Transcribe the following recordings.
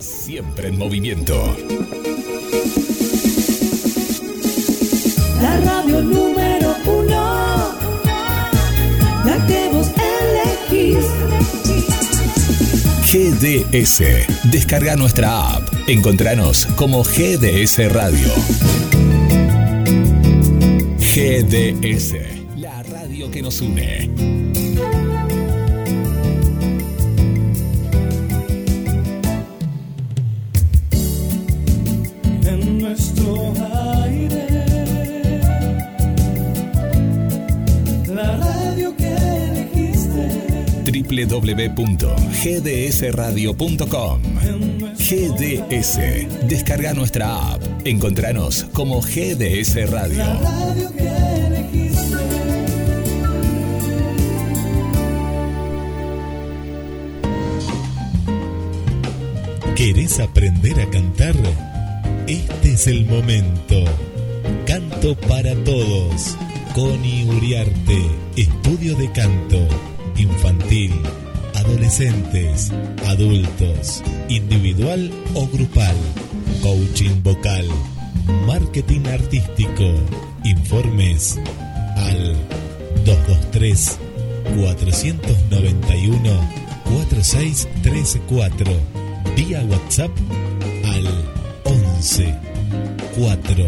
Siempre en movimiento. La radio número uno, la que vos elegís. GDS. Descarga nuestra app. Encontranos como GDS Radio. GDS. La radio que nos une. www.gdsradio.com GDS. Descarga nuestra app. Encontranos como GDS Radio. ¿Querés aprender a cantar? Este es el momento. Canto para todos. Connie Uriarte. Estudio de canto. Infantil. Adolescentes. Adultos. Individual o grupal. Coaching vocal. Marketing artístico. Informes al 223 491 4634 vía WhatsApp al 11 4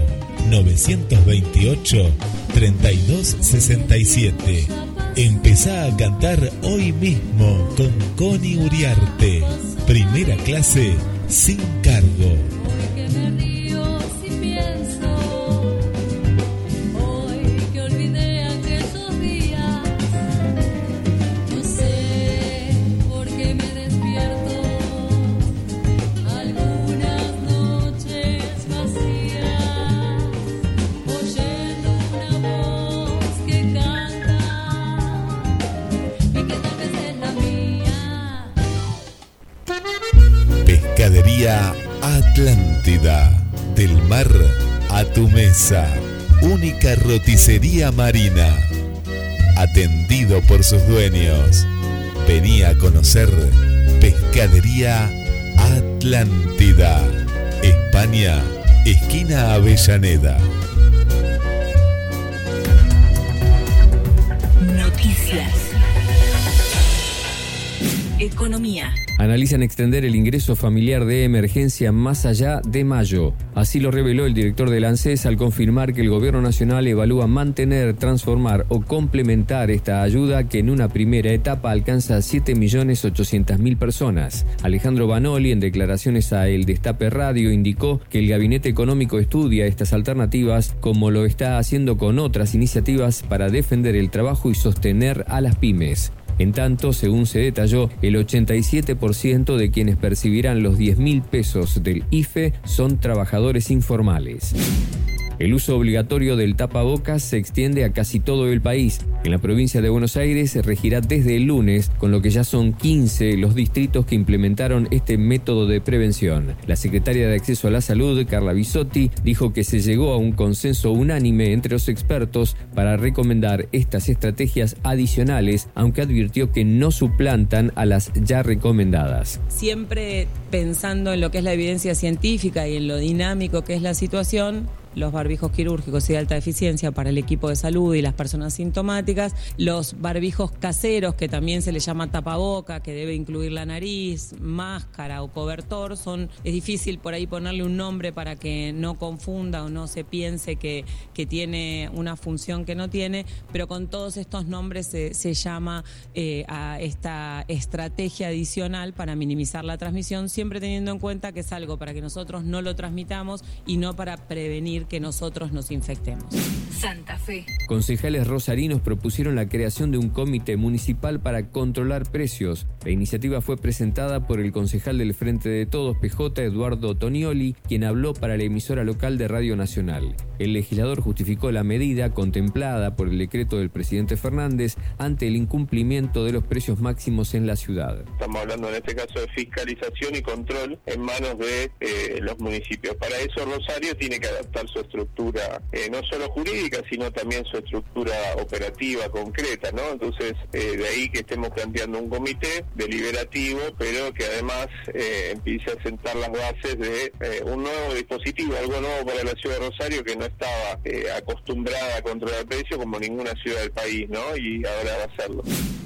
928 3267. Empezá a cantar hoy mismo con Connie Uriarte. Primera clase sin cargo. Sus dueños. Venía a conocer Pescadería Atlántida. España, esquina Avellaneda. Noticias. Economía. Analizan extender el ingreso familiar de emergencia más allá de mayo. Así lo reveló el director del ANSES al confirmar que el Gobierno Nacional evalúa mantener, transformar o complementar esta ayuda que en una primera etapa alcanza a 7.800.000 personas. Alejandro Banoli, en declaraciones a El Destape Radio, indicó que el Gabinete Económico estudia estas alternativas como lo está haciendo con otras iniciativas para defender el trabajo y sostener a las pymes. En tanto, según se detalló, el 87% de quienes percibirán los 10 mil pesos del IFE son trabajadores informales. El uso obligatorio del tapabocas se extiende a casi todo el país. En la provincia de Buenos Aires se regirá desde el lunes, con lo que ya son 15 los distritos que implementaron este método de prevención. La secretaria de Acceso a la Salud, Carla Bisotti, dijo que se llegó a un consenso unánime entre los expertos para recomendar estas estrategias adicionales, aunque advirtió que no suplantan a las ya recomendadas. siempre pensando en lo que es la evidencia científica y en lo dinámico que es la situación, los barbijos quirúrgicos y de alta eficiencia para el equipo de salud y las personas sintomáticas, los barbijos caseros, que también se le llama tapaboca, que debe incluir la nariz, máscara o cobertor, son, es difícil por ahí ponerle un nombre para que no confunda o no se piense que, que tiene una función que no tiene, pero con todos estos nombres se, se llama eh, a esta estrategia adicional para minimizar la transmisión, siempre teniendo en cuenta que es algo para que nosotros no lo transmitamos y no para prevenir que nosotros nos infectemos. Santa Fe. Concejales rosarinos propusieron la creación de un comité municipal para controlar precios. La iniciativa fue presentada por el concejal del Frente de Todos, PJ, Eduardo Tonioli, quien habló para la emisora local de Radio Nacional. El legislador justificó la medida contemplada por el decreto del presidente Fernández ante el incumplimiento de los precios máximos en la ciudad. Estamos hablando en este caso de fiscalización y control en manos de eh, los municipios. Para eso Rosario tiene que adaptar su estructura, eh, no solo jurídica, sino también su estructura operativa concreta, ¿no? Entonces, eh, de ahí que estemos planteando un comité deliberativo, pero que además eh, empiece a sentar las bases de un nuevo dispositivo, algo nuevo para la ciudad de Rosario que no estaba acostumbrada a controlar precios como ninguna ciudad del país, ¿no? Y ahora va a hacerlo.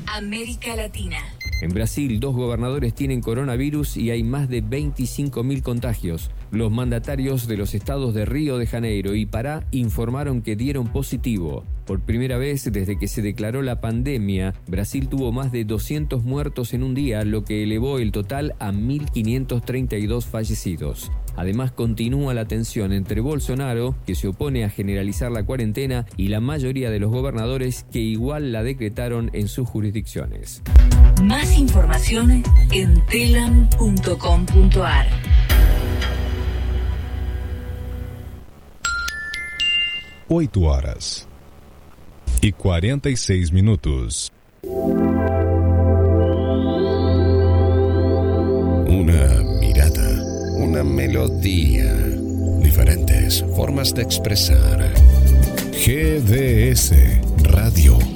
América Latina. En Brasil, dos gobernadores tienen coronavirus y hay más de 25.000 contagios. Los mandatarios de los estados de Río de Janeiro y Pará informaron que dieron positivo. Por primera vez desde que se declaró la pandemia, Brasil tuvo más de 200 muertos en un día, lo que elevó el total a 1.532 fallecidos. Además, continúa la tensión entre Bolsonaro, que se opone a generalizar la cuarentena, y la mayoría de los gobernadores que igual la decretaron en sus jurisdicciones. Más información en telam.com.ar. 8 horas e 46 minutos. Una mirada, una melodía, diferentes formas de expresar. GDS Radio.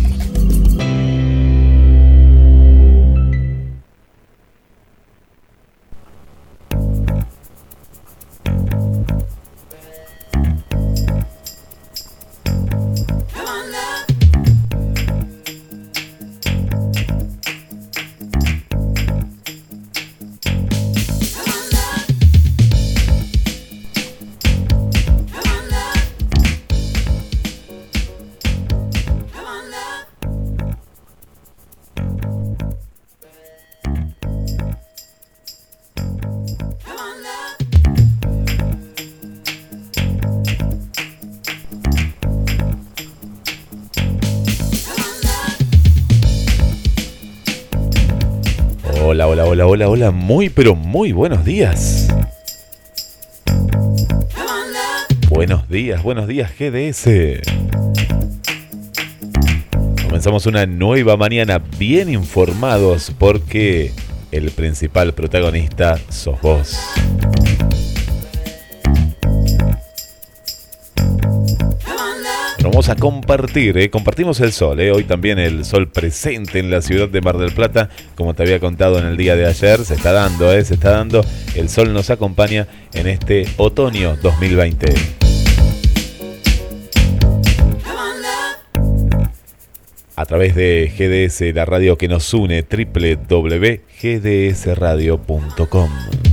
Hola, hola, hola, muy pero muy buenos días. Buenos días, buenos días GDS. Comenzamos una nueva mañana bien informados porque el principal protagonista sos vos. Vamos a compartir, ¿eh? compartimos el sol, ¿eh? hoy también el sol presente en la ciudad de Mar del Plata, como te había contado en el día de ayer, se está dando, ¿eh? se está dando, el sol nos acompaña en este otoño 2020. A través de GDS, la radio que nos une, www.gdsradio.com.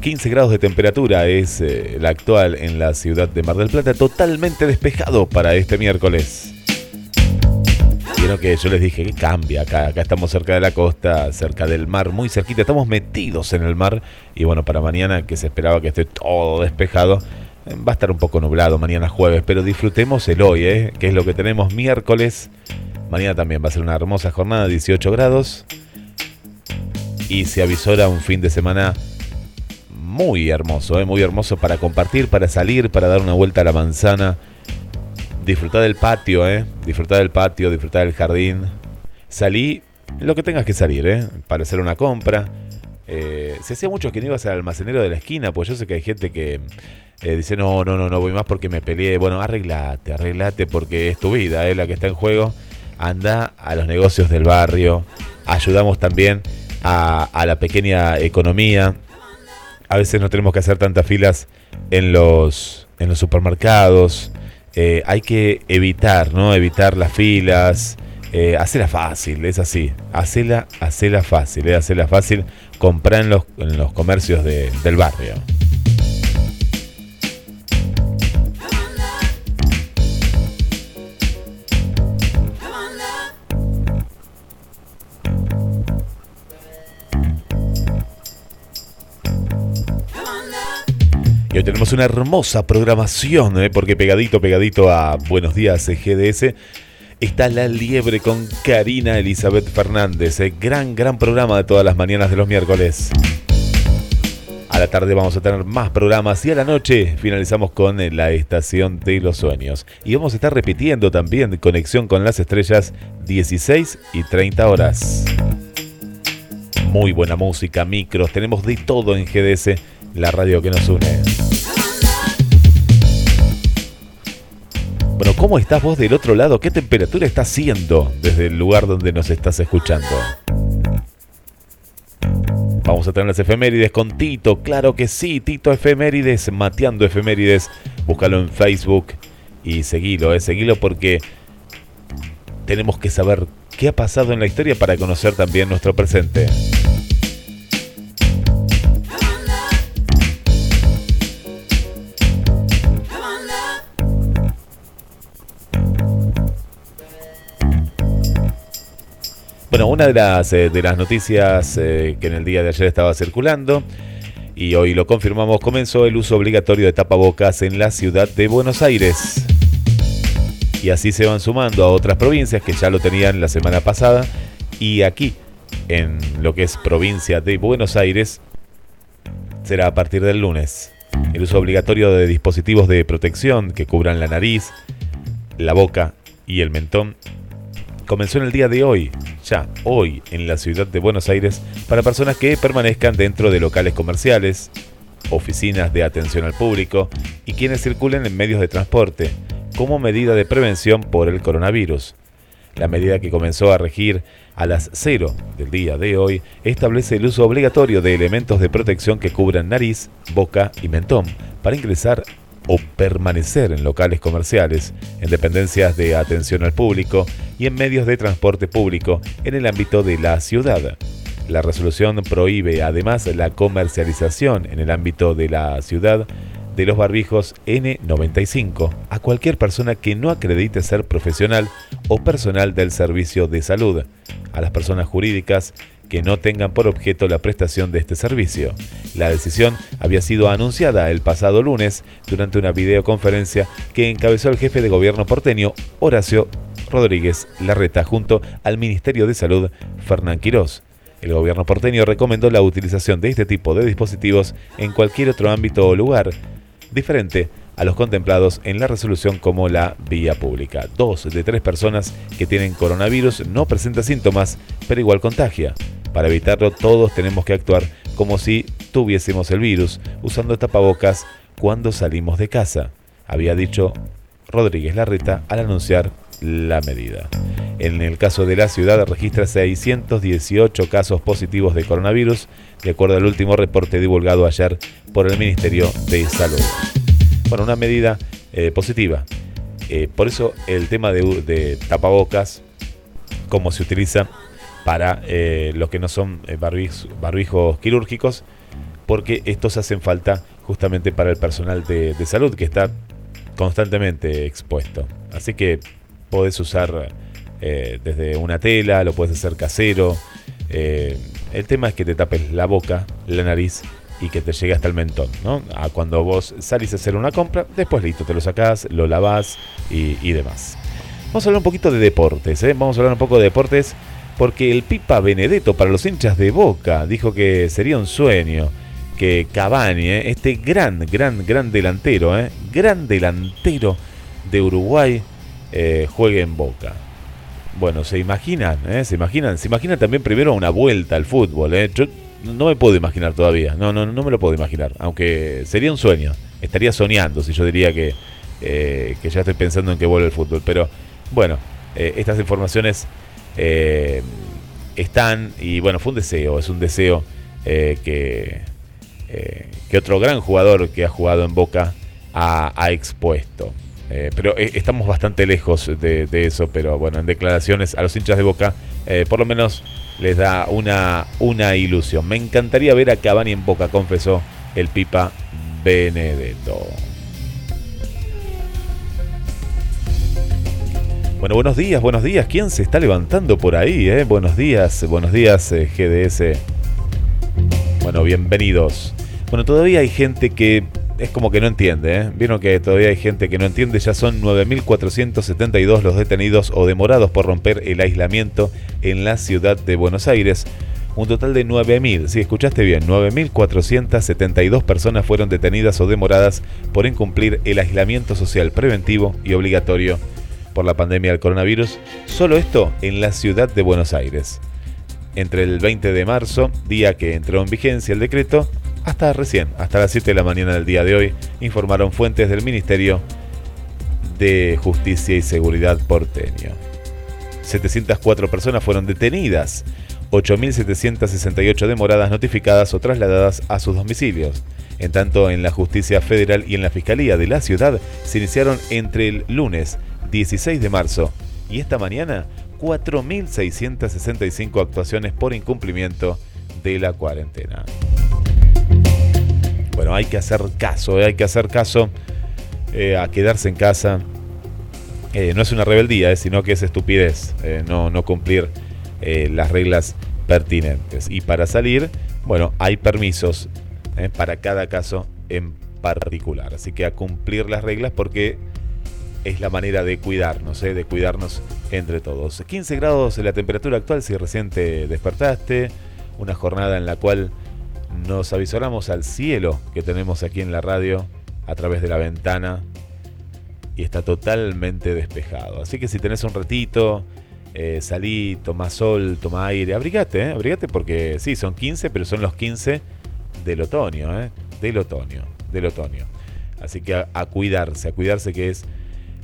15 grados de temperatura es eh, la actual en la ciudad de Mar del Plata, totalmente despejado para este miércoles. Vieron que yo les dije que cambia acá, acá estamos cerca de la costa, cerca del mar, muy cerquita, estamos metidos en el mar y bueno, para mañana que se esperaba que esté todo despejado, eh, va a estar un poco nublado mañana jueves, pero disfrutemos el hoy, ¿eh? que es lo que tenemos miércoles. Mañana también va a ser una hermosa jornada, 18 grados. Y se avisora un fin de semana muy hermoso, ¿eh? muy hermoso para compartir, para salir, para dar una vuelta a la manzana. Disfrutar del patio, ¿eh? disfrutar del patio, disfrutar del jardín. Salí lo que tengas que salir, ¿eh? para hacer una compra. Eh, se hacía mucho que no ibas al almacenero de la esquina, pues yo sé que hay gente que eh, dice, no, no, no, no voy más porque me peleé. Bueno, arreglate, arreglate porque es tu vida, ¿eh? la que está en juego. Anda a los negocios del barrio. Ayudamos también a la pequeña economía. A veces no tenemos que hacer tantas filas en los, en los supermercados. Eh, hay que evitar, ¿no? Evitar las filas. Eh, hacela fácil, es así. Hacela, hacela fácil, eh, hacela fácil. Comprar en los, en los comercios de- del barrio. Hoy tenemos una hermosa programación, ¿eh? porque pegadito, pegadito a Buenos Días eh, GDS, está La Liebre con Karina Elizabeth Fernández. ¿eh? Gran, gran programa de todas las mañanas de los miércoles. A la tarde vamos a tener más programas y a la noche finalizamos con eh, la estación de los sueños. Y vamos a estar repitiendo también Conexión con las Estrellas 16 y 30 horas. muy buena música, micros, tenemos de todo en GDS, la radio que nos une. Bueno, ¿cómo estás vos del otro lado? ¿Qué temperatura está haciendo desde el lugar donde nos estás escuchando? Vamos a tener las efemérides con Tito, claro que sí, Tito Efemérides, Mateando Efemérides. Búscalo en Facebook y seguilo, eh, seguilo porque tenemos que saber qué ha pasado en la historia para conocer también nuestro presente. Bueno, una de las, eh, de las noticias eh, que en el día de ayer estaba circulando y hoy lo confirmamos, comenzó el uso obligatorio de tapabocas en la ciudad de Buenos Aires. Y así se van sumando a otras provincias que ya lo tenían la semana pasada y aquí, en lo que es provincia de Buenos Aires, será a partir del lunes. El uso obligatorio de dispositivos de protección que cubran la nariz, la boca y el mentón comenzó en el día de hoy, ya hoy en la ciudad de Buenos Aires, para personas que permanezcan dentro de locales comerciales, oficinas de atención al público y quienes circulen en medios de transporte, como medida de prevención por el coronavirus. La medida que comenzó a regir a las 0 del día de hoy establece el uso obligatorio de elementos de protección que cubran nariz, boca y mentón para ingresar o permanecer en locales comerciales, en dependencias de atención al público y en medios de transporte público en el ámbito de la ciudad. La resolución prohíbe además la comercialización en el ámbito de la ciudad de los barbijos N95 a cualquier persona que no acredite ser profesional o personal del servicio de salud, a las personas jurídicas que no tengan por objeto la prestación de este servicio. La decisión había sido anunciada el pasado lunes durante una videoconferencia que encabezó el jefe de gobierno porteño, Horacio Rodríguez Larreta, junto al Ministerio de Salud, Fernán Quirós. El gobierno porteño recomendó la utilización de este tipo de dispositivos en cualquier otro ámbito o lugar, diferente a los contemplados en la resolución como la vía pública. Dos de tres personas que tienen coronavirus no presentan síntomas, pero igual contagia. Para evitarlo, todos tenemos que actuar como si tuviésemos el virus, usando tapabocas cuando salimos de casa, había dicho Rodríguez Larreta al anunciar la medida. En el caso de la ciudad registra 618 casos positivos de coronavirus, de acuerdo al último reporte divulgado ayer por el Ministerio de Salud. Bueno, una medida eh, positiva. Eh, por eso el tema de, de tapabocas, cómo se utiliza para eh, los que no son eh, barbijos, quirúrgicos, porque estos hacen falta justamente para el personal de, salud que está constantemente expuesto. Así que podés usar eh, desde una tela, lo puedes hacer casero. El tema es que te tapes la boca, la nariz y que te llegue hasta el mentón, ¿no? A cuando vos salís a hacer una compra, después listo, te lo sacás, lo lavás y, demás. Vamos a hablar un poquito de deportes. Vamos a hablar un poco de deportes porque el Pipa Benedetto para los hinchas de Boca dijo que sería un sueño que Cavani, ¿eh? este gran, gran, gran delantero, ¿eh? gran delantero de Uruguay, eh, juegue en Boca. Bueno, se imaginan, ¿eh? se imaginan, se imaginan también primero una vuelta al fútbol. Yo no me puedo imaginar todavía, no, no, no me lo puedo imaginar, aunque sería un sueño. Estaría soñando si yo diría que, que ya estoy pensando en que vuelve el fútbol. Pero bueno, estas informaciones eh, están y bueno, fue un deseo, es un deseo eh, que, eh, que otro gran jugador que ha jugado en Boca ha, expuesto. Pero estamos bastante lejos de, de eso, pero bueno, en declaraciones a los hinchas de Boca, por lo menos les da una, una ilusión. Me encantaría ver a Cavani en Boca, confesó el Pipa Benedetto. Bueno, buenos días, buenos días. ¿Quién se está levantando por ahí? Eh? Buenos días, buenos días, eh, GDS. Bueno, bienvenidos. Bueno, todavía hay gente que es como que no entiende, ¿eh? Vieron que todavía hay gente que no entiende. Ya son 9.472 los detenidos o demorados por romper el aislamiento en la ciudad de Buenos Aires. Un total de 9.000, si escuchaste bien, 9.472 personas fueron detenidas o demoradas por incumplir el aislamiento social preventivo y obligatorio por la pandemia del coronavirus. Solo esto en la ciudad de Buenos Aires. entre el 20 de marzo, día que entró en vigencia el decreto, hasta recién, hasta las 7 de la mañana del día de hoy, informaron fuentes del Ministerio de Justicia y Seguridad porteño. 704 personas fueron detenidas, 8.768 demoradas notificadas o trasladadas a sus domicilios. En tanto, en la Justicia Federal y en la Fiscalía de la Ciudad se iniciaron entre el lunes 16 de marzo y esta mañana 4.665 actuaciones por incumplimiento de la cuarentena. Bueno, hay que hacer caso, eh, hay que hacer caso eh, a quedarse en casa. Eh, no es una rebeldía, sino que es estupidez no, no cumplir las reglas pertinentes. Y para salir, bueno, hay permisos para cada caso en particular. Así que a cumplir las reglas porque es la manera de cuidarnos, eh, de cuidarnos entre todos. 15 grados la temperatura actual si recién te despertaste. Una jornada en la cual nos avisoramos al cielo que tenemos aquí en la radio a través de la ventana y está totalmente despejado. Así que si tenés un ratito, eh, salí, toma sol, toma aire, abrigate, eh, abrigate porque sí, son 15, pero son los 15 del otoño, del otoño, del otoño. Así que a cuidarse, a cuidarse que es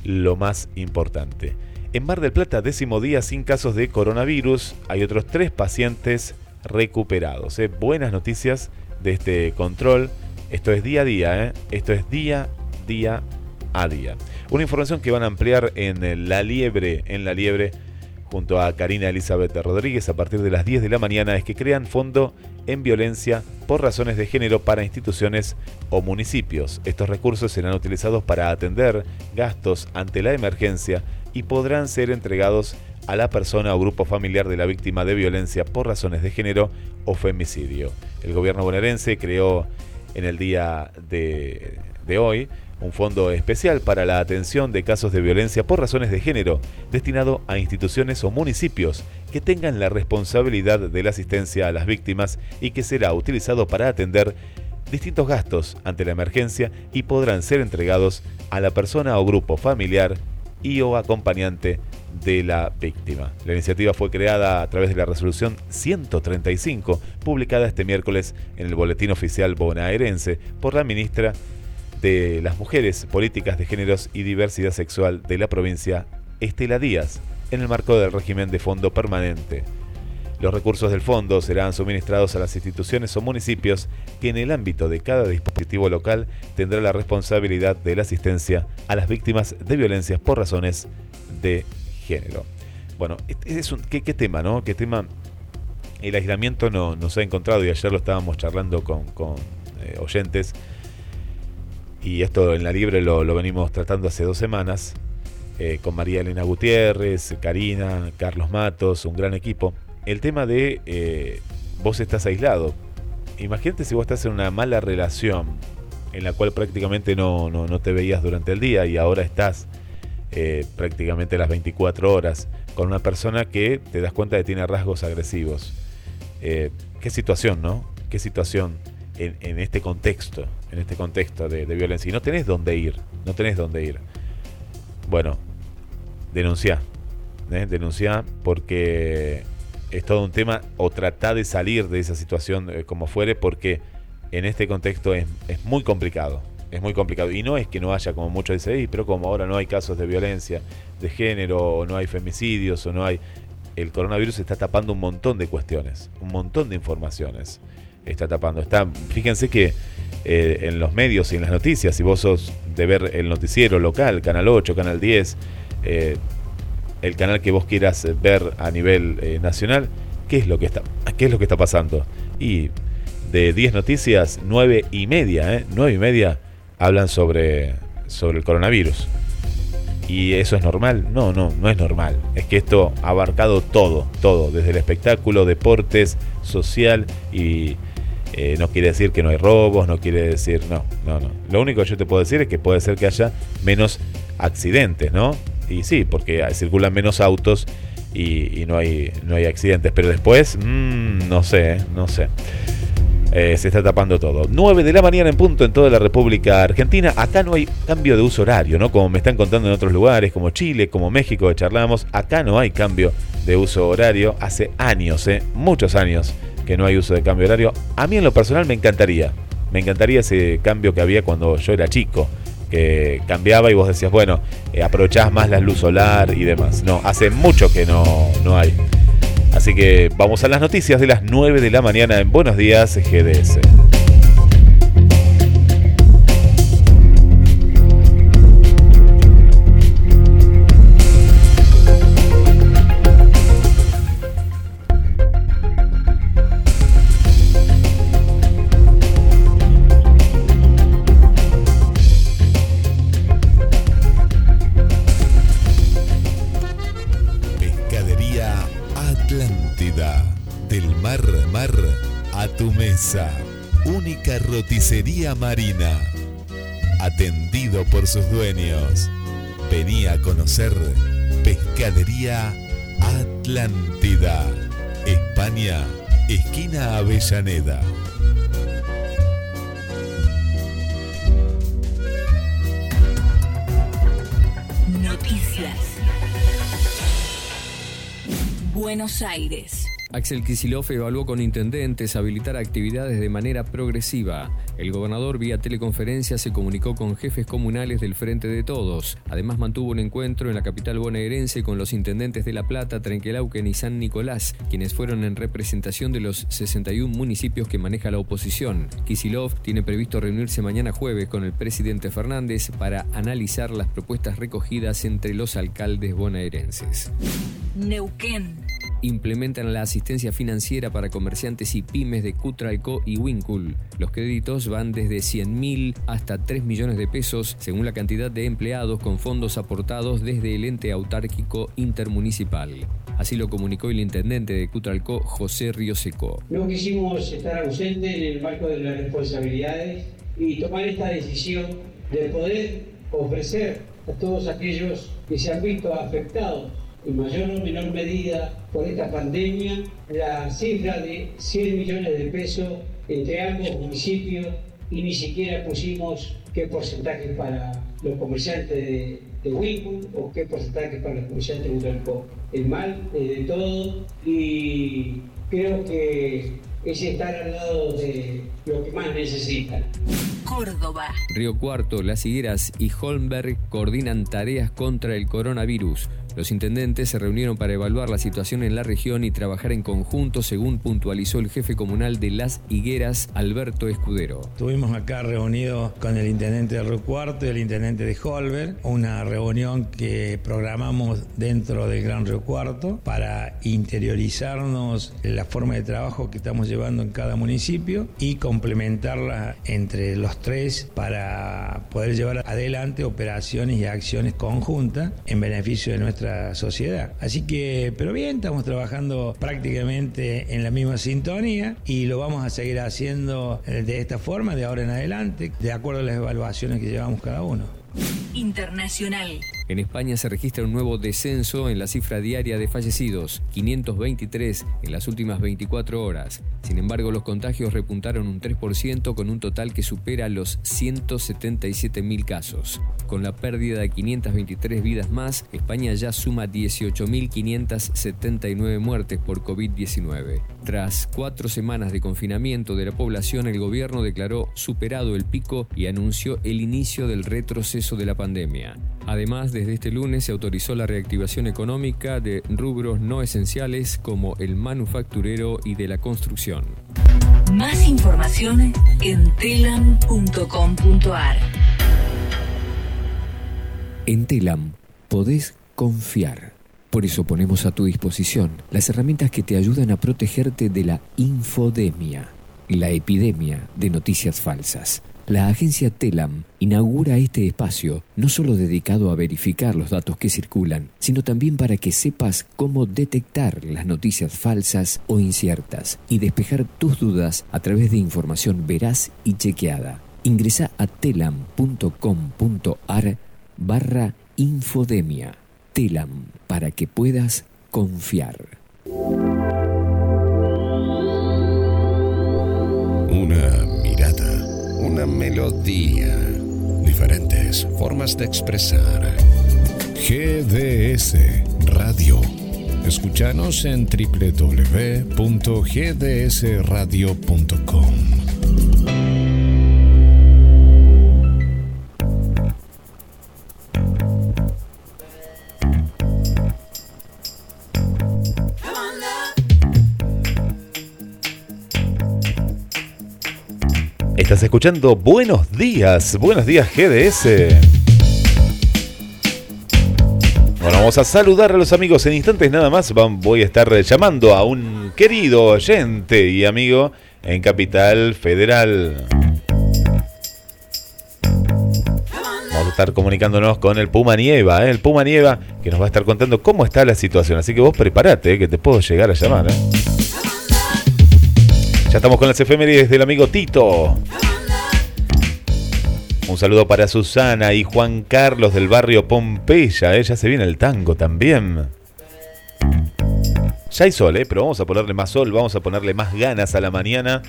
lo más importante. En Mar del Plata, décimo día sin casos de coronavirus, hay otros tres pacientes recuperados. eh. Buenas noticias de este control. Esto es día a día, eh. esto es día, día a día. Una información que van a ampliar en eh, La Liebre, en La Liebre, junto a Karina Elizabeth Rodríguez a partir de las 10 de la mañana, es que crean fondo en violencia por razones de género para instituciones o municipios. Estos recursos serán utilizados para atender gastos ante la emergencia y podrán ser entregados a la persona o grupo familiar de la víctima de violencia por razones de género o femicidio. El gobierno bonaerense creó en el día de, de hoy un fondo especial para la atención de casos de violencia por razones de género, destinado a instituciones o municipios que tengan la responsabilidad de la asistencia a las víctimas y que será utilizado para atender distintos gastos ante la emergencia y podrán ser entregados a la persona o grupo familiar y o acompañante de la víctima. La iniciativa fue creada a través de la resolución 135, publicada este miércoles en el Boletín Oficial Bonaerense por la ministra de las Mujeres, Políticas de Géneros y Diversidad Sexual de la provincia, Estela Díaz, en el marco del régimen de fondo permanente. Los recursos del fondo serán suministrados a las instituciones o municipios que en el ámbito de cada dispositivo local tendrá la responsabilidad de la asistencia a las víctimas de violencias por razones de género. Bueno, este es un, ¿qué, tema, no? ¿Qué tema? El aislamiento no, nos ha encontrado y ayer lo estábamos charlando con, con eh, oyentes y esto en la libre lo, venimos tratando hace dos semanas eh, con María Elena Gutiérrez, Karina, Carlos Matos, un gran equipo. El tema de eh, vos estás aislado. Imagínate si vos estás en una mala relación en la cual prácticamente no, no, no te veías durante el día y ahora estás eh, prácticamente las 24 horas con una persona que te das cuenta que tiene rasgos agresivos. Qué situación, ¿no? Qué situación en, en este contexto, en este contexto de, violencia. Y no tenés dónde ir, no tenés dónde ir. Bueno, denunciá, ¿eh? denunciá porque es todo un tema o tratá de salir de esa situación eh, como fuere porque en este contexto es, es muy complicado. Es muy complicado. Y no es que no haya, como muchos dicen, "Ey, pero como ahora no hay casos de violencia de género, o no hay femicidios, o no hay. El coronavirus está tapando un montón de cuestiones, un montón de informaciones. Está tapando. Está, fíjense que eh, en los medios y en las noticias, si vos sos de ver el noticiero local, Canal 8, Canal 10, eh, el canal que vos quieras ver a nivel eh, nacional, ¿qué es lo que está, qué es lo que está pasando? Y de 10 noticias, 9 y media, ¿eh? 9 y media hablan sobre, sobre el coronavirus. ¿Y eso es normal? No, no, no es normal. Es que esto ha abarcado todo, todo, desde el espectáculo, deportes, social y eh, no quiere decir que no hay robos, no quiere decir, no, no, no. Lo único que yo te puedo decir es que puede ser que haya menos accidentes, ¿no? Y sí, porque circulan menos autos y, no, hay, no hay accidentes, pero después, mmm, no sé, ¿eh? no sé. eh, se está tapando todo. 9 de la mañana en punto en toda la República Argentina. Acá no hay cambio de uso horario, ¿no? Como me están contando en otros lugares, como Chile, como México, charlamos. Acá no hay cambio de uso horario. Hace años, ¿eh? Muchos años que no hay uso de cambio horario. A mí en lo personal me encantaría. Me encantaría ese cambio que había cuando yo era chico. Que cambiaba y vos decías, bueno, eh, aprovechás más la luz solar y demás. No, hace mucho que no, no hay. Así que vamos a las noticias de las 9 de la mañana en Buenos Días GDS. Tu mesa. Única roticería marina. Atendido por sus dueños. Venía a conocer Pescadería Atlántida. España, esquina Avellaneda. Noticias. Buenos Aires. Axel Kicillof evaluó con intendentes habilitar actividades de manera progresiva. El gobernador vía teleconferencia se comunicó con jefes comunales del Frente de Todos. Además mantuvo un encuentro en la capital bonaerense con los intendentes de La Plata, Trenquelauquen y San Nicolás, quienes fueron en representación de los 61 municipios que maneja la oposición. Kicillof tiene previsto reunirse mañana jueves con el presidente Fernández para analizar las propuestas recogidas entre los alcaldes bonaerenses Neuquén. Implementan la asistencia financiera para comerciantes y pymes de Cutralco y Wincul. Los créditos van desde 100 mil hasta 3 millones de pesos según la cantidad de empleados con fondos aportados desde el ente autárquico intermunicipal. Así lo comunicó el intendente de Cutralco, José Ríoseco. No quisimos estar ausentes en el marco de las responsabilidades y tomar esta decisión de poder ofrecer a todos aquellos que se han visto afectados en mayor o menor medida por esta pandemia la cifra de 100 millones de pesos entre ambos municipios y ni siquiera pusimos qué porcentaje para los comerciantes de, de o qué porcentaje para los comerciantes de. El mal es de todo y creo que es estar al lado de lo que más necesitan. Córdoba. Río Cuarto, Las Higueras y Holmberg coordinan tareas contra el coronavirus. Los intendentes se reunieron para evaluar la situación en la región y trabajar en conjunto, según puntualizó el jefe comunal de Las Higueras, Alberto Escudero. Estuvimos acá reunidos con el intendente de Río Cuarto y el intendente de Holberg, una reunión que programamos dentro del Gran Río Cuarto para interiorizarnos la forma de trabajo que estamos llevando en cada municipio y complementarla entre los tres para poder llevar adelante operaciones y acciones conjuntas en beneficio de nuestra sociedad. Así que, pero bien, estamos trabajando prácticamente en la misma sintonía y lo vamos a seguir haciendo eh, de esta forma de ahora en adelante, de acuerdo a las evaluaciones que llevamos cada uno. Internacional. En España se registra un nuevo descenso en la cifra diaria de fallecidos, 523 en las últimas 24 horas. Sin embargo, los contagios repuntaron un 3% con un total que supera los 177.000 casos. Con la pérdida de 523 vidas más, España ya suma 18.579 muertes por COVID-19. Tras cuatro semanas de confinamiento de la población, el gobierno declaró superado el pico y anunció el inicio del retroceso de la pandemia. Además, desde este lunes se autorizó la reactivación económica de rubros no esenciales como el manufacturero y de la construcción. Más información en telam.com.ar. En Telam podés confiar. Por eso ponemos a tu disposición las herramientas que te ayudan a protegerte de la infodemia, la epidemia de noticias falsas. La agencia Telam inaugura este espacio no solo dedicado a verificar los datos que circulan, sino también para que sepas cómo detectar las noticias falsas o inciertas y despejar tus dudas a través de información veraz y chequeada. Ingresa a telam.com.ar barra infodemia. Telam, para que puedas confiar. Una una melodía. Diferentes formas de expresar. GDS Radio. Escúchanos en www.gdsradio.com. Escuchando Buenos Días, Buenos Días GDS. Bueno, vamos a saludar a los amigos en instantes nada más. Voy a estar llamando a un querido oyente y amigo en Capital Federal. Vamos a estar comunicándonos con el Puma Nieva, ¿eh? el Puma Nieva, que nos va a estar contando cómo está la situación. Así que vos prepárate, ¿eh? que te puedo llegar a llamar. ¿eh? Ya estamos con las efemérides del amigo Tito. Un saludo para Susana y Juan Carlos del barrio Pompeya. ¿eh? Ya se viene el tango también. Ya hay sol, ¿eh? pero vamos a ponerle más sol, vamos a ponerle más ganas a la mañana.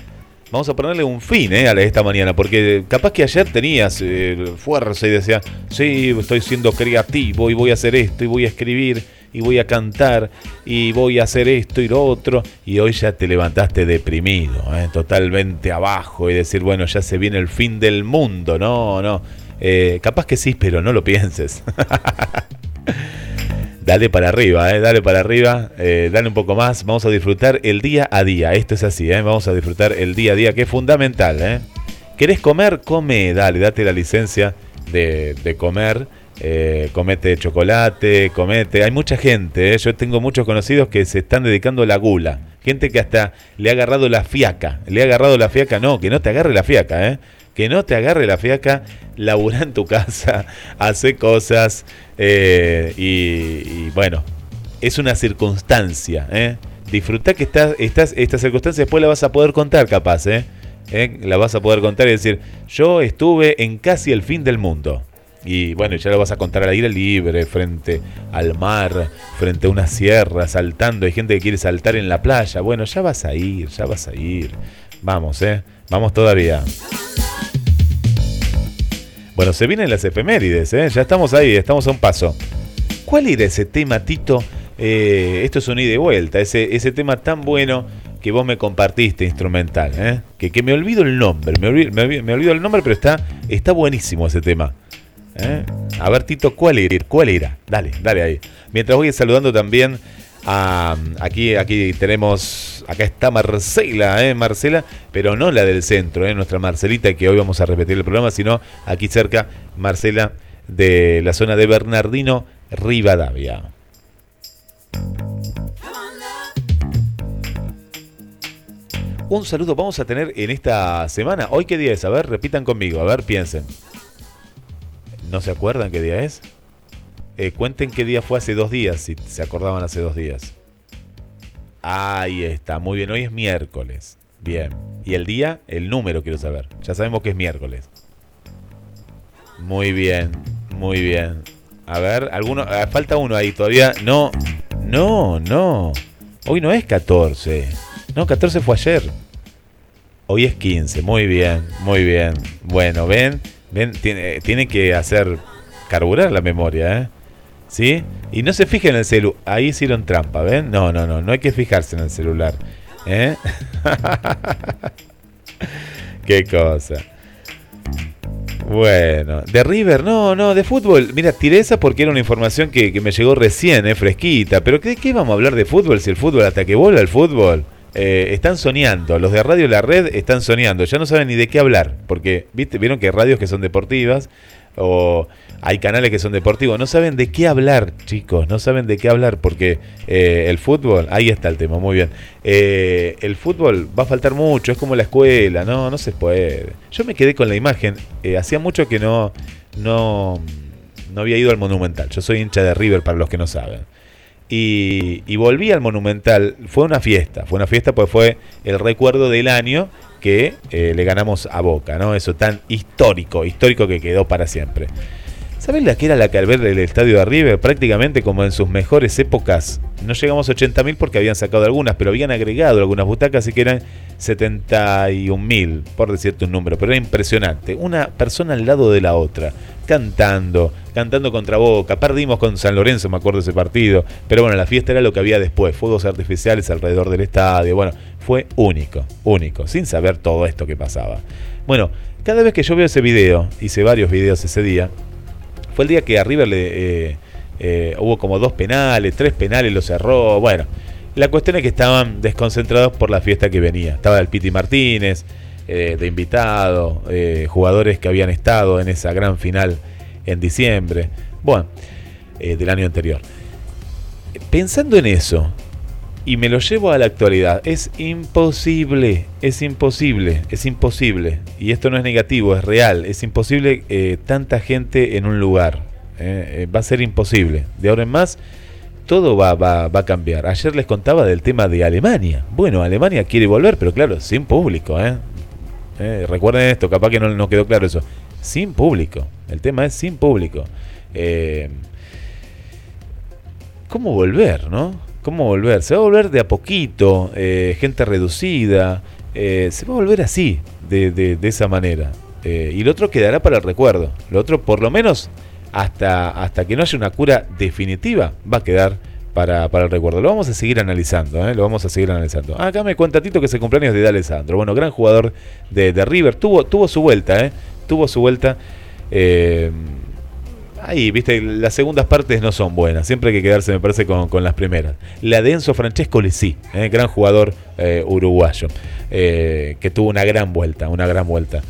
Vamos a ponerle un fin ¿eh? a esta mañana, porque capaz que ayer tenías eh, fuerza y decías, sí, estoy siendo creativo y voy a hacer esto y voy a escribir y voy a cantar y voy a hacer esto y lo otro, y hoy ya te levantaste deprimido, ¿eh? totalmente abajo y decir, bueno, ya se viene el fin del mundo, no, no. Eh, capaz que sí, pero no lo pienses. Dale para arriba, eh, dale para arriba, dale un poco más. Vamos a disfrutar el día a día. Esto es así, vamos a disfrutar el día a día, que es fundamental. Eh. ¿Querés comer? Come, dale, date la licencia de comer. Eh, comete chocolate, comete. Hay mucha gente, eh, yo tengo muchos conocidos que se están dedicando a la gula. Gente que hasta le ha agarrado la fiaca. Le ha agarrado la fiaca, no, que no te agarre la fiaca, eh. Que no te agarre la fiaca, labura en tu casa, hace cosas eh, y, bueno, es una circunstancia. ¿eh? Disfruta que estás, estás, esta circunstancia después la vas a poder contar capaz. ¿Eh? La vas a poder contar y decir, yo estuve en casi el fin del mundo. Y bueno, ya lo vas a contar al aire libre, frente al mar, frente a una sierra, saltando. Hay gente que quiere saltar en la playa. Bueno, ya vas a ir, ya vas a ir. Vamos, ¿eh? Vamos todavía. Bueno, se vienen las efemérides, ¿eh? ya estamos ahí, estamos a un paso. ¿Cuál era ese tema, Tito? Eh, esto es un ida y vuelta, ese, ese tema tan bueno que vos me compartiste, instrumental, ¿eh? que, que me olvido el nombre, me olvido, me olvido- el nombre, pero está, está buenísimo ese tema. ¿Eh? A ver, Tito, ¿cuál era? ¿Cuál era? Dale, dale ahí. Mientras voy saludando también a. Aquí, aquí tenemos. Acá está Marcela, ¿eh? Marcela, pero no la del centro, ¿eh? Nuestra Marcelita, que hoy vamos a repetir el programa, sino aquí cerca, Marcela de la zona de Bernardino, Rivadavia. Un saludo vamos a tener en esta semana. ¿Hoy qué día es? A ver, repitan conmigo, a ver, piensen. ¿No se acuerdan qué día es? Eh, cuenten qué día fue hace dos días, si se acordaban hace dos días. Ahí está, muy bien, hoy es miércoles. Bien. ¿Y el día? El número quiero saber. Ya sabemos que es miércoles. Muy bien, muy bien. A ver, alguno, ah, falta uno ahí todavía. No, no, no. Hoy no es 14. No, 14 fue ayer. Hoy es 15. Muy bien, muy bien. Bueno, ven, ven, tiene, tiene que hacer carburar la memoria, ¿eh? ¿Sí? Y no se fijen en el celu. Ahí hicieron trampa, ¿ven? No, no, no, no hay que fijarse en el celular. ¿Eh? Qué cosa. Bueno, de River, no, no, de fútbol. Mira, tiré esa porque era una información que, que me llegó recién, eh, fresquita. Pero ¿qué, ¿qué vamos a hablar de fútbol si el fútbol hasta que vuelva el fútbol? Eh, están soñando, los de Radio La Red están soñando, ya no saben ni de qué hablar, porque ¿viste? vieron que hay radios que son deportivas o hay canales que son deportivos, no saben de qué hablar, chicos, no saben de qué hablar, porque eh, el fútbol, ahí está el tema, muy bien. Eh, el fútbol va a faltar mucho, es como la escuela, no, no se puede. Yo me quedé con la imagen, hacía mucho que no, no, no había ido al Monumental, yo soy hincha de River para los que no saben. Y, y volví al Monumental, fue una fiesta, fue una fiesta pues fue el recuerdo del año que eh, le ganamos a Boca, ¿no? Eso tan histórico, histórico que quedó para siempre. ¿Sabés la que era la que al ver el estadio de River? Prácticamente como en sus mejores épocas. No llegamos a 80.000 porque habían sacado algunas, pero habían agregado algunas butacas, así que eran 71.000, por decirte un número. Pero era impresionante. Una persona al lado de la otra, cantando, cantando contra Boca. Perdimos con San Lorenzo, me acuerdo ese partido. Pero bueno, la fiesta era lo que había después. Fuegos artificiales alrededor del estadio. Bueno, fue único, único, sin saber todo esto que pasaba. Bueno, cada vez que yo veo ese video, hice varios videos ese día, fue el día que a River le, eh, eh, hubo como dos penales, tres penales, los cerró. Bueno, la cuestión es que estaban desconcentrados por la fiesta que venía. Estaba el Piti Martínez eh, de invitado, jugadores que habían estado en esa gran final en diciembre, bueno, del año anterior. Pensando en eso, y me lo llevo a la actualidad, es imposible, es imposible, es imposible. Y esto no es negativo, es real. Es imposible eh, tanta gente en un lugar. eh, eh, va a ser imposible. De ahora en más, todo va, a cambiar. Ayer les contaba del tema de Alemania. Bueno, Alemania quiere volver, pero claro, sin público. recuerden esto, capaz que no, quedó claro eso. Sin público. El tema es sin público. ¿Cómo volver, no? ¿Cómo volver? Se va a volver de a poquito, eh, gente reducida, eh, se va a volver así, de, de- de esa manera. Eh, y lo otro quedará para el recuerdo. Lo otro, por lo menos, hasta, hasta que no haya una cura definitiva, va a quedar para, el recuerdo. Lo vamos a seguir analizando, ¿eh? lo vamos a seguir analizando. Acá me cuenta Tito que es el cumpleaños de D'Alessandro. Bueno, gran jugador de, de River. Tuvo, tuvo su vuelta, ¿eh? Tuvo su vuelta. Eh, Ahí, viste, las segundas partes no son buenas. Siempre hay que quedarse, me parece, con, con las primeras. La de Enzo Francesco sí, eh, gran jugador eh, uruguayo, eh, que tuvo una gran vuelta, una gran vuelta.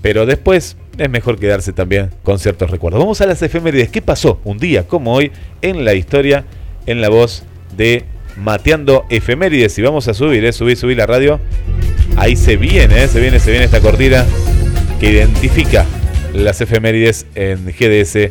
Pero después es mejor quedarse también con ciertos recuerdos. Vamos a las efemérides. ¿Qué pasó un día como hoy en la historia, en la voz de Mateando Efemérides? Y vamos a subir, subir, subir la radio. Ahí se viene, se viene, se viene esta cortina que identifica las efemérides en GDS,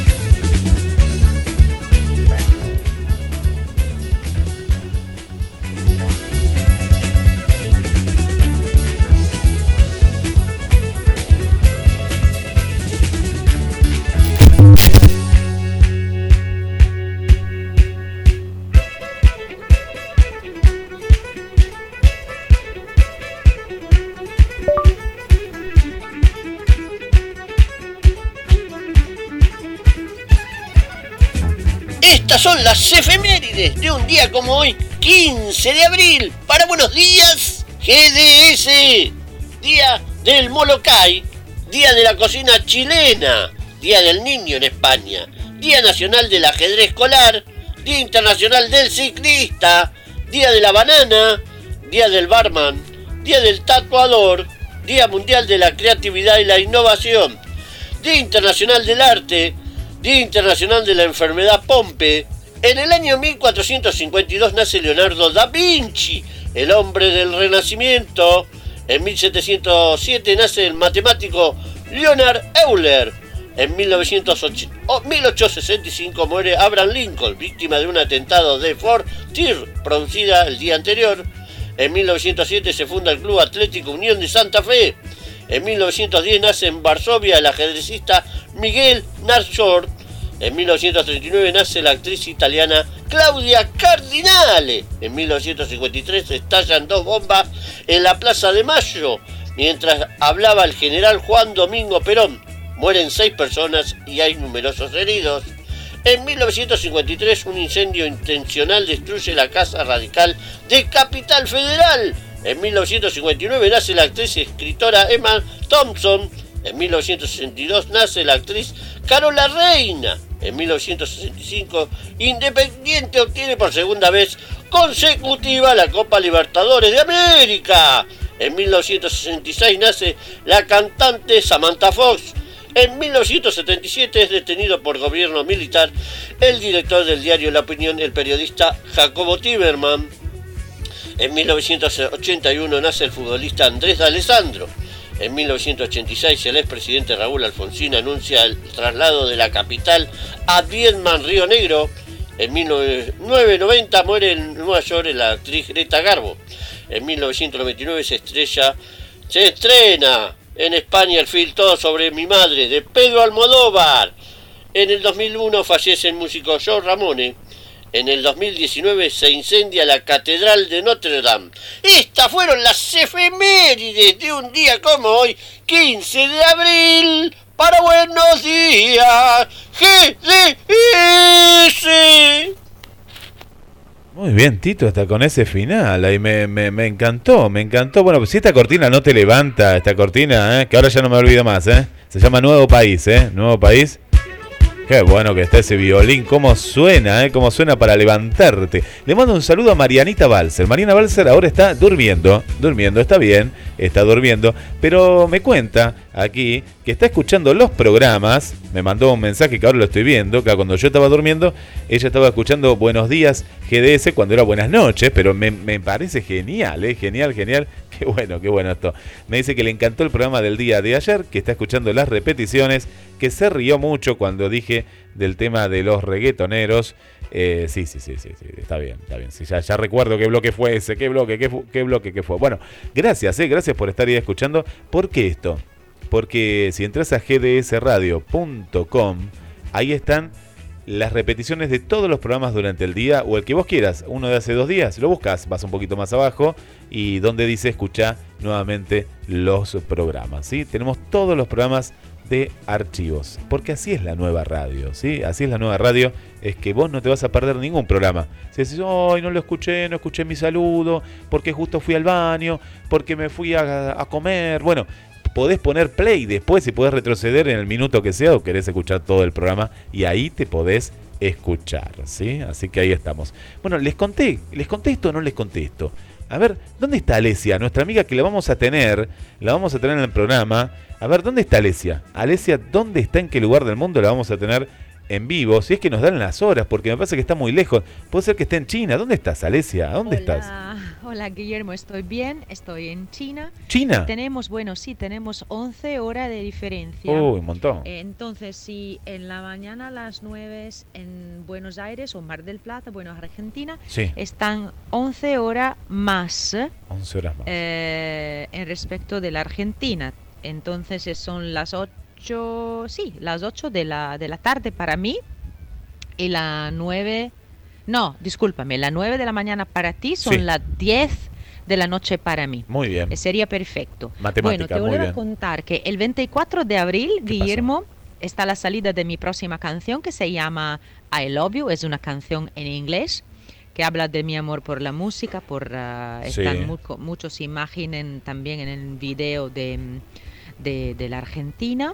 Son las efemérides de un día como hoy, 15 de abril. Para buenos días, GDS. Día del Molokai. Día de la cocina chilena. Día del niño en España. Día nacional del ajedrez escolar. Día internacional del ciclista. Día de la banana. Día del barman. Día del tatuador. Día mundial de la creatividad y la innovación. Día internacional del arte. Día Internacional de la Enfermedad Pompe. En el año 1452 nace Leonardo da Vinci, el hombre del Renacimiento. En 1707 nace el matemático Leonard Euler. En 1908 oh, 1865 muere Abraham Lincoln, víctima de un atentado de Fort Tir, producida el día anterior. En 1907 se funda el Club Atlético Unión de Santa Fe. En 1910 nace en Varsovia el ajedrecista Miguel Narshor. En 1939 nace la actriz italiana Claudia Cardinale. En 1953 estallan dos bombas en la Plaza de Mayo mientras hablaba el general Juan Domingo Perón. Mueren seis personas y hay numerosos heridos. En 1953 un incendio intencional destruye la Casa Radical de Capital Federal. En 1959 nace la actriz y escritora Emma Thompson. En 1962 nace la actriz Carola Reina. En 1965 Independiente obtiene por segunda vez consecutiva la Copa Libertadores de América. En 1966 nace la cantante Samantha Fox. En 1977 es detenido por gobierno militar el director del diario La Opinión, el periodista Jacobo Tiberman. En 1981 nace el futbolista Andrés D'Alessandro. En 1986 el expresidente Raúl Alfonsín anuncia el traslado de la capital a Viedman, Río Negro. En 1990 muere en Nueva York la actriz Greta Garbo. En 1999 se estrella, se estrena En España el film Todo sobre mi madre, de Pedro Almodóvar. En el 2001 fallece el músico Joe Ramone. En el 2019 se incendia la Catedral de Notre Dame. Estas fueron las efemérides de un día como hoy, 15 de abril. Para buenos días, GDS. Muy bien, Tito, hasta con ese final. Ahí me, me, me encantó, me encantó. Bueno, pues si esta cortina no te levanta, esta cortina, ¿eh? que ahora ya no me olvido más, ¿eh? Se llama Nuevo País, ¿eh? Nuevo País. Qué bueno que está ese violín, cómo suena, ¿eh? Cómo suena para levantarte. Le mando un saludo a Marianita Balser. Mariana Balser ahora está durmiendo, durmiendo, está bien, está durmiendo, pero me cuenta aquí que está escuchando los programas. Me mandó un mensaje que ahora lo estoy viendo, que cuando yo estaba durmiendo, ella estaba escuchando Buenos Días GDS cuando era Buenas noches, pero me, parece genial, ¿eh? Genial, genial. Qué bueno, qué bueno esto. Me dice que le encantó el programa del día de ayer, que está escuchando las repeticiones, que se rió mucho cuando dije del tema de los reggaetoneros. Eh, sí, sí, sí, sí, sí, está bien, está bien. Sí, ya, recuerdo qué bloque fue ese, qué bloque, qué, qué bloque que fue. Bueno, gracias, eh, gracias por estar ahí escuchando. ¿Por qué esto? Porque si entras a gdsradio.com, ahí están las repeticiones de todos los programas durante el día o el que vos quieras, uno de hace dos días, lo buscas, vas un poquito más abajo y donde dice escucha nuevamente los programas, ¿sí? Tenemos todos los programas de archivos, porque así es la nueva radio, ¿sí? Así es la nueva radio, es que vos no te vas a perder ningún programa. Si decís, hoy no lo escuché, no escuché mi saludo, porque justo fui al baño, porque me fui a, a comer, bueno, podés poner play después y podés retroceder en el minuto que sea o querés escuchar todo el programa y ahí te podés escuchar, ¿sí? Así que ahí estamos. Bueno, les conté, les contesto o no les contesto. A ver, ¿dónde está Alesia? Nuestra amiga que la vamos a tener, la vamos a tener en el programa. A ver, ¿dónde está Alesia? Alesia, ¿dónde está? ¿En qué lugar del mundo la vamos a tener en vivo? Si es que nos dan las horas, porque me parece que está muy lejos. Puede ser que esté en China. ¿Dónde estás, Alesia? ¿Dónde estás? Hola, Guillermo, estoy bien, estoy en China. ¿China? Tenemos, bueno, sí, tenemos 11 horas de diferencia. Uy, un montón. Entonces, si en la mañana a las 9 es en Buenos Aires o Mar del Plata, bueno, Argentina, Sí. están 11 horas más 11 horas más. eh, en respecto de la Argentina. Entonces son las 8, sí, las 8 de la, de la tarde para mí y la 9, no, discúlpame, la 9 de la mañana para ti son Sí. las 10 de la noche para mí. Muy bien. Eh, Sería perfecto. Matemática, bueno, te voy a contar que el 24 de abril, Guillermo, está la salida de mi próxima canción que se llama I Love You. Es una canción en inglés que habla de mi amor por la música, por ah, Sí. están mu- muchos imágenes también en el video de, de, de la Argentina,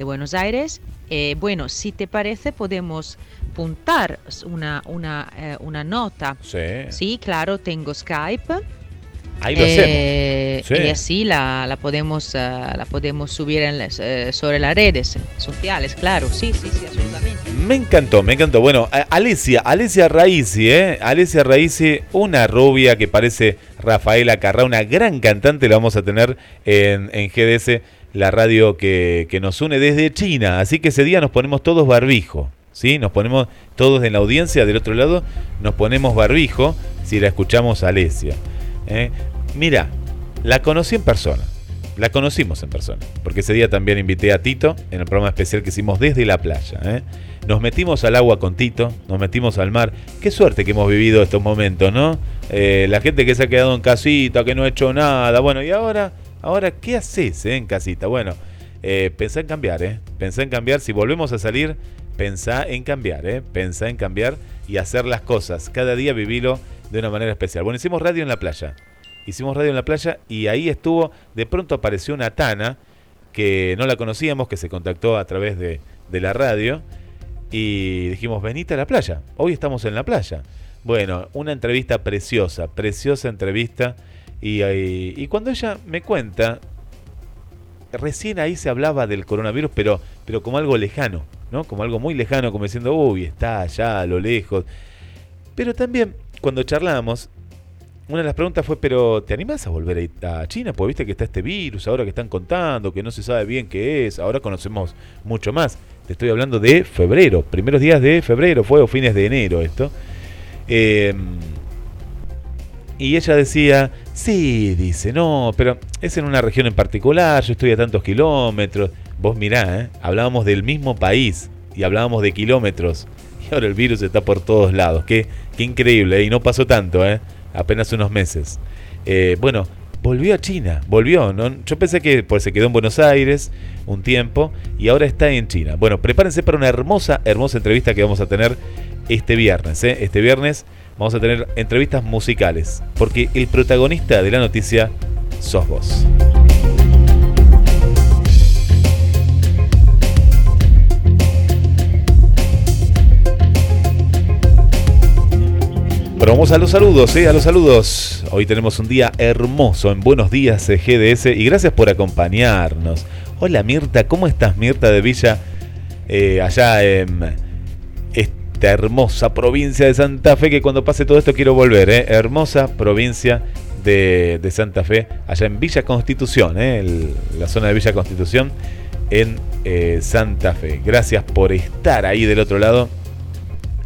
de Buenos Aires. Eh, bueno, si te parece, podemos puntar una, una, eh, una nota. Sí. Sí, claro, tengo Skype. Ahí lo Eh. Sí. Y así la, la podemos ah, la podemos subir en las, eh, sobre las redes sociales, claro, sí, sí, sí, absolutamente. Me encantó, me encantó. Bueno, a- Alesia, Alesia Raisi, ¿eh? Alesia Raisi, una rubia que parece Rafaela Carrá, una gran cantante, la vamos a tener en, en GDS, la radio que, que nos une desde China. Así que ese día nos ponemos todos barbijo, ¿sí? Nos ponemos todos en la audiencia del otro lado, nos ponemos barbijo si la escuchamos a Alesia. ¿eh? Mira, la conocí en persona. La conocimos en persona, porque ese día también invité a Tito en el programa especial que hicimos desde la playa. ¿eh? Nos metimos al agua con Tito, nos metimos al mar. Qué suerte que hemos vivido estos momentos, ¿no? Eh, la gente que se ha quedado en casita, que no ha hecho nada. Bueno, y ahora, ahora ¿qué haces eh, en casita? Bueno, eh, pensá en cambiar, ¿eh? Pensá en cambiar. Si volvemos a salir, pensá en cambiar, ¿eh? Pensá en cambiar y hacer las cosas. Cada día vivilo de una manera especial. Bueno, hicimos radio en la playa. Hicimos radio en la playa y ahí estuvo, de pronto apareció una Tana que no la conocíamos, que se contactó a través de, de la radio y dijimos, venite a la playa, hoy estamos en la playa. Bueno, una entrevista preciosa, preciosa entrevista y, y- y cuando ella me cuenta, recién ahí se hablaba del coronavirus, pero, pero como algo lejano, ¿no? Como algo muy lejano, como diciendo, uy, está allá a lo lejos. Pero también, cuando charlábamos, una de las preguntas fue, pero ¿te animás a volver a China? Porque viste que está este virus ahora que están contando, que no se sabe bien qué es, ahora conocemos mucho más. Te estoy hablando de febrero, primeros días de febrero, fue o fines de enero esto. Eh, Y ella decía, sí, dice, no, pero es en una región en particular, yo estoy a tantos kilómetros. Vos mirá, ¿eh? hablábamos del mismo país y hablábamos de kilómetros. Y ahora el virus está por todos lados. Qué, qué increíble, ¿eh? y no pasó tanto, ¿eh? apenas unos meses. Eh, bueno, volvió a China, volvió. ¿no? Yo pensé que pues, se quedó en Buenos Aires un tiempo y ahora está en China. Bueno, prepárense para una hermosa, hermosa entrevista que vamos a tener este viernes. ¿eh? Este viernes vamos a tener entrevistas musicales, porque el protagonista de la noticia sos vos. Pero vamos a los saludos, ¿eh? a los saludos. Hoy tenemos un día hermoso en Buenos Días eh, GDS y gracias por acompañarnos. Hola Mirta, ¿cómo estás Mirta de Villa? Eh, allá en hermosa provincia de Santa Fe, que cuando pase todo esto quiero volver, ¿eh? hermosa provincia de, de Santa Fe, allá en Villa Constitución, ¿eh? La zona de Villa Constitución en eh, Santa Fe. Gracias por estar ahí del otro lado.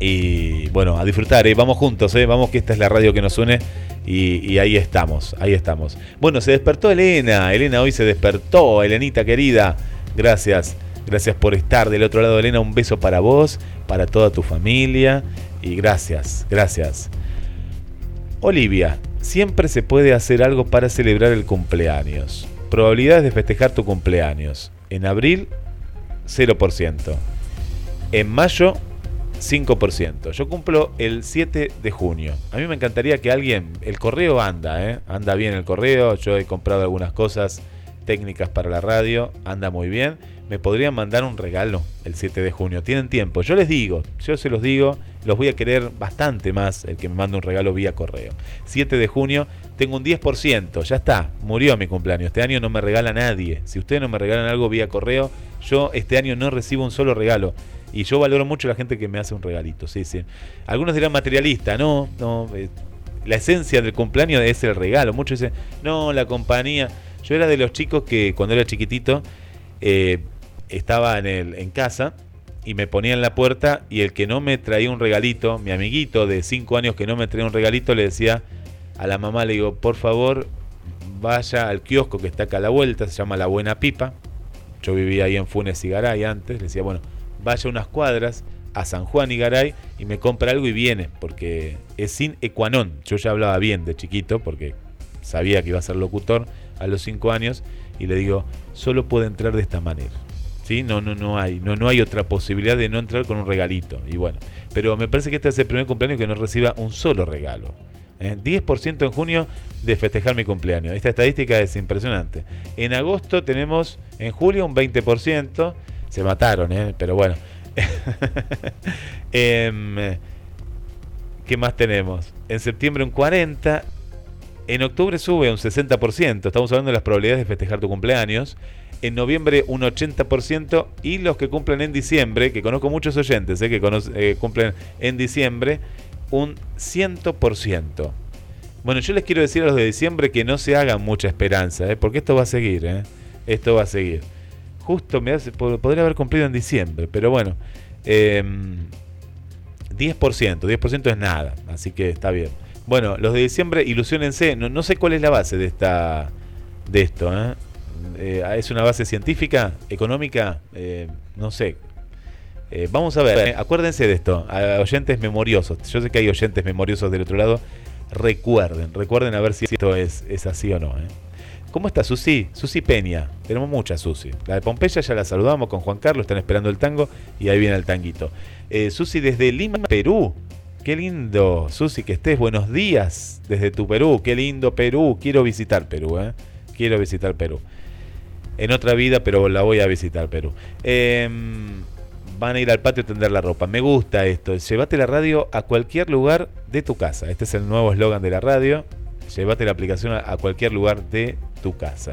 Y bueno, a disfrutar, ¿eh? vamos juntos, vamos que esta es la radio que nos une y, y ahí estamos, ahí estamos. Bueno, se despertó Elena, Elena hoy se despertó, Elenita querida, gracias, gracias por estar del otro lado, Elena, un beso para vos, para toda tu familia y gracias, gracias. Olivia, siempre se puede hacer algo para celebrar el cumpleaños. Probabilidades de festejar tu cumpleaños. En abril, 0%. En mayo, 5%. Yo cumplo el 7 de junio. A mí me encantaría que alguien, el correo anda, ¿eh? anda bien el correo, yo he comprado algunas cosas técnicas para la radio, anda muy bien. Me podrían mandar un regalo el 7 de junio. Tienen tiempo. Yo les digo, yo se los digo, los voy a querer bastante más el que me mande un regalo vía correo. 7 de junio, tengo un 10%, ya está, murió mi cumpleaños. Este año no me regala nadie. Si ustedes no me regalan algo vía correo, yo este año no recibo un solo regalo. Y yo valoro mucho la gente que me hace un regalito, sí, sí. Algunos dirán materialista, no, no. eh, la esencia del cumpleaños es el regalo. Muchos dicen, no, la compañía. Yo era de los chicos que cuando era chiquitito eh, estaba en, el, en casa y me ponía en la puerta y el que no me traía un regalito, mi amiguito de 5 años que no me traía un regalito, le decía a la mamá, le digo, por favor, vaya al kiosco que está acá a la vuelta, se llama La Buena Pipa. Yo vivía ahí en Funes y Garay antes, le decía, bueno, vaya unas cuadras a San Juan y Garay y me compra algo y viene, porque es sin ecuanón. Yo ya hablaba bien de chiquito, porque sabía que iba a ser locutor a los 5 años, y le digo, solo puede entrar de esta manera. ¿Sí? No, no, no hay, no, no hay otra posibilidad de no entrar con un regalito. Y bueno, pero me parece que este es el primer cumpleaños que no reciba un solo regalo. ¿eh? 10% en junio de festejar mi cumpleaños. Esta estadística es impresionante. En agosto tenemos, en julio, un 20%. Se mataron, ¿eh? pero bueno. Em, ¿Qué más tenemos? En septiembre un 40%. En octubre sube un 60%. Estamos hablando de las probabilidades de festejar tu cumpleaños. En noviembre un 80%. Y los que cumplen en diciembre, que conozco muchos oyentes ¿eh? que eh, cumplen en diciembre, un 100%. Bueno, yo les quiero decir a los de diciembre que no se hagan mucha esperanza, ¿eh? porque esto va a seguir. ¿eh? Esto va a seguir. Justo me hace, pod- podría haber cumplido en diciembre, pero bueno. em, 10%, 10% es nada, así que está bien. Bueno, los de diciembre, ilusionense, no, no sé cuál es la base de esta de esto, ¿eh? Eh, ¿Es una base científica, económica? Eh, no sé. Eh, vamos a ver, acuérdense de esto, a oyentes memoriosos. Yo sé que hay oyentes memoriosos del otro lado. Recuerden, recuerden a ver si esto es, es así o no. ¿Cómo está Susi? Susi Peña. Tenemos muchas Susi. La de Pompeya ya la saludamos con Juan Carlos, están esperando el tango y ahí viene el tanguito. Susi desde Lima, Perú. Qué lindo, Susi, que estés. Buenos días desde tu Perú. Qué lindo Perú. Quiero visitar Perú, ¿eh? Quiero visitar Perú. En otra vida, pero la voy a visitar Perú. Em, van a ir al patio a tender la ropa. Me gusta esto. Llévate la radio a cualquier lugar de tu casa. Este es el nuevo eslogan de la radio. Llévate la aplicación a, cualquier lugar de tu casa.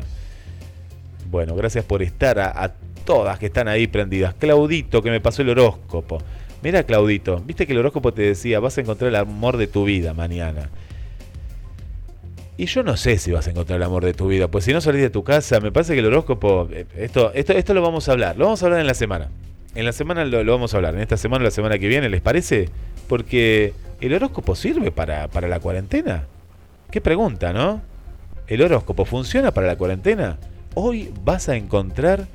Bueno, gracias por estar a, a todas que están ahí prendidas. Claudito, que me pasó el horóscopo. Mira, Claudito, viste que el horóscopo te decía, vas a encontrar el amor de tu vida mañana. Y yo no sé si vas a encontrar el amor de tu vida, pues si no salís de tu casa, me parece que el horóscopo, eh, esto, esto, esto lo vamos a hablar, lo vamos a hablar en la semana. En la semana lo, lo vamos a hablar, en esta semana o la semana que viene, ¿les parece? Porque el horóscopo sirve para, para la cuarentena. Qué pregunta, ¿no? ¿El horóscopo funciona para la cuarentena? Hoy vas a encontrar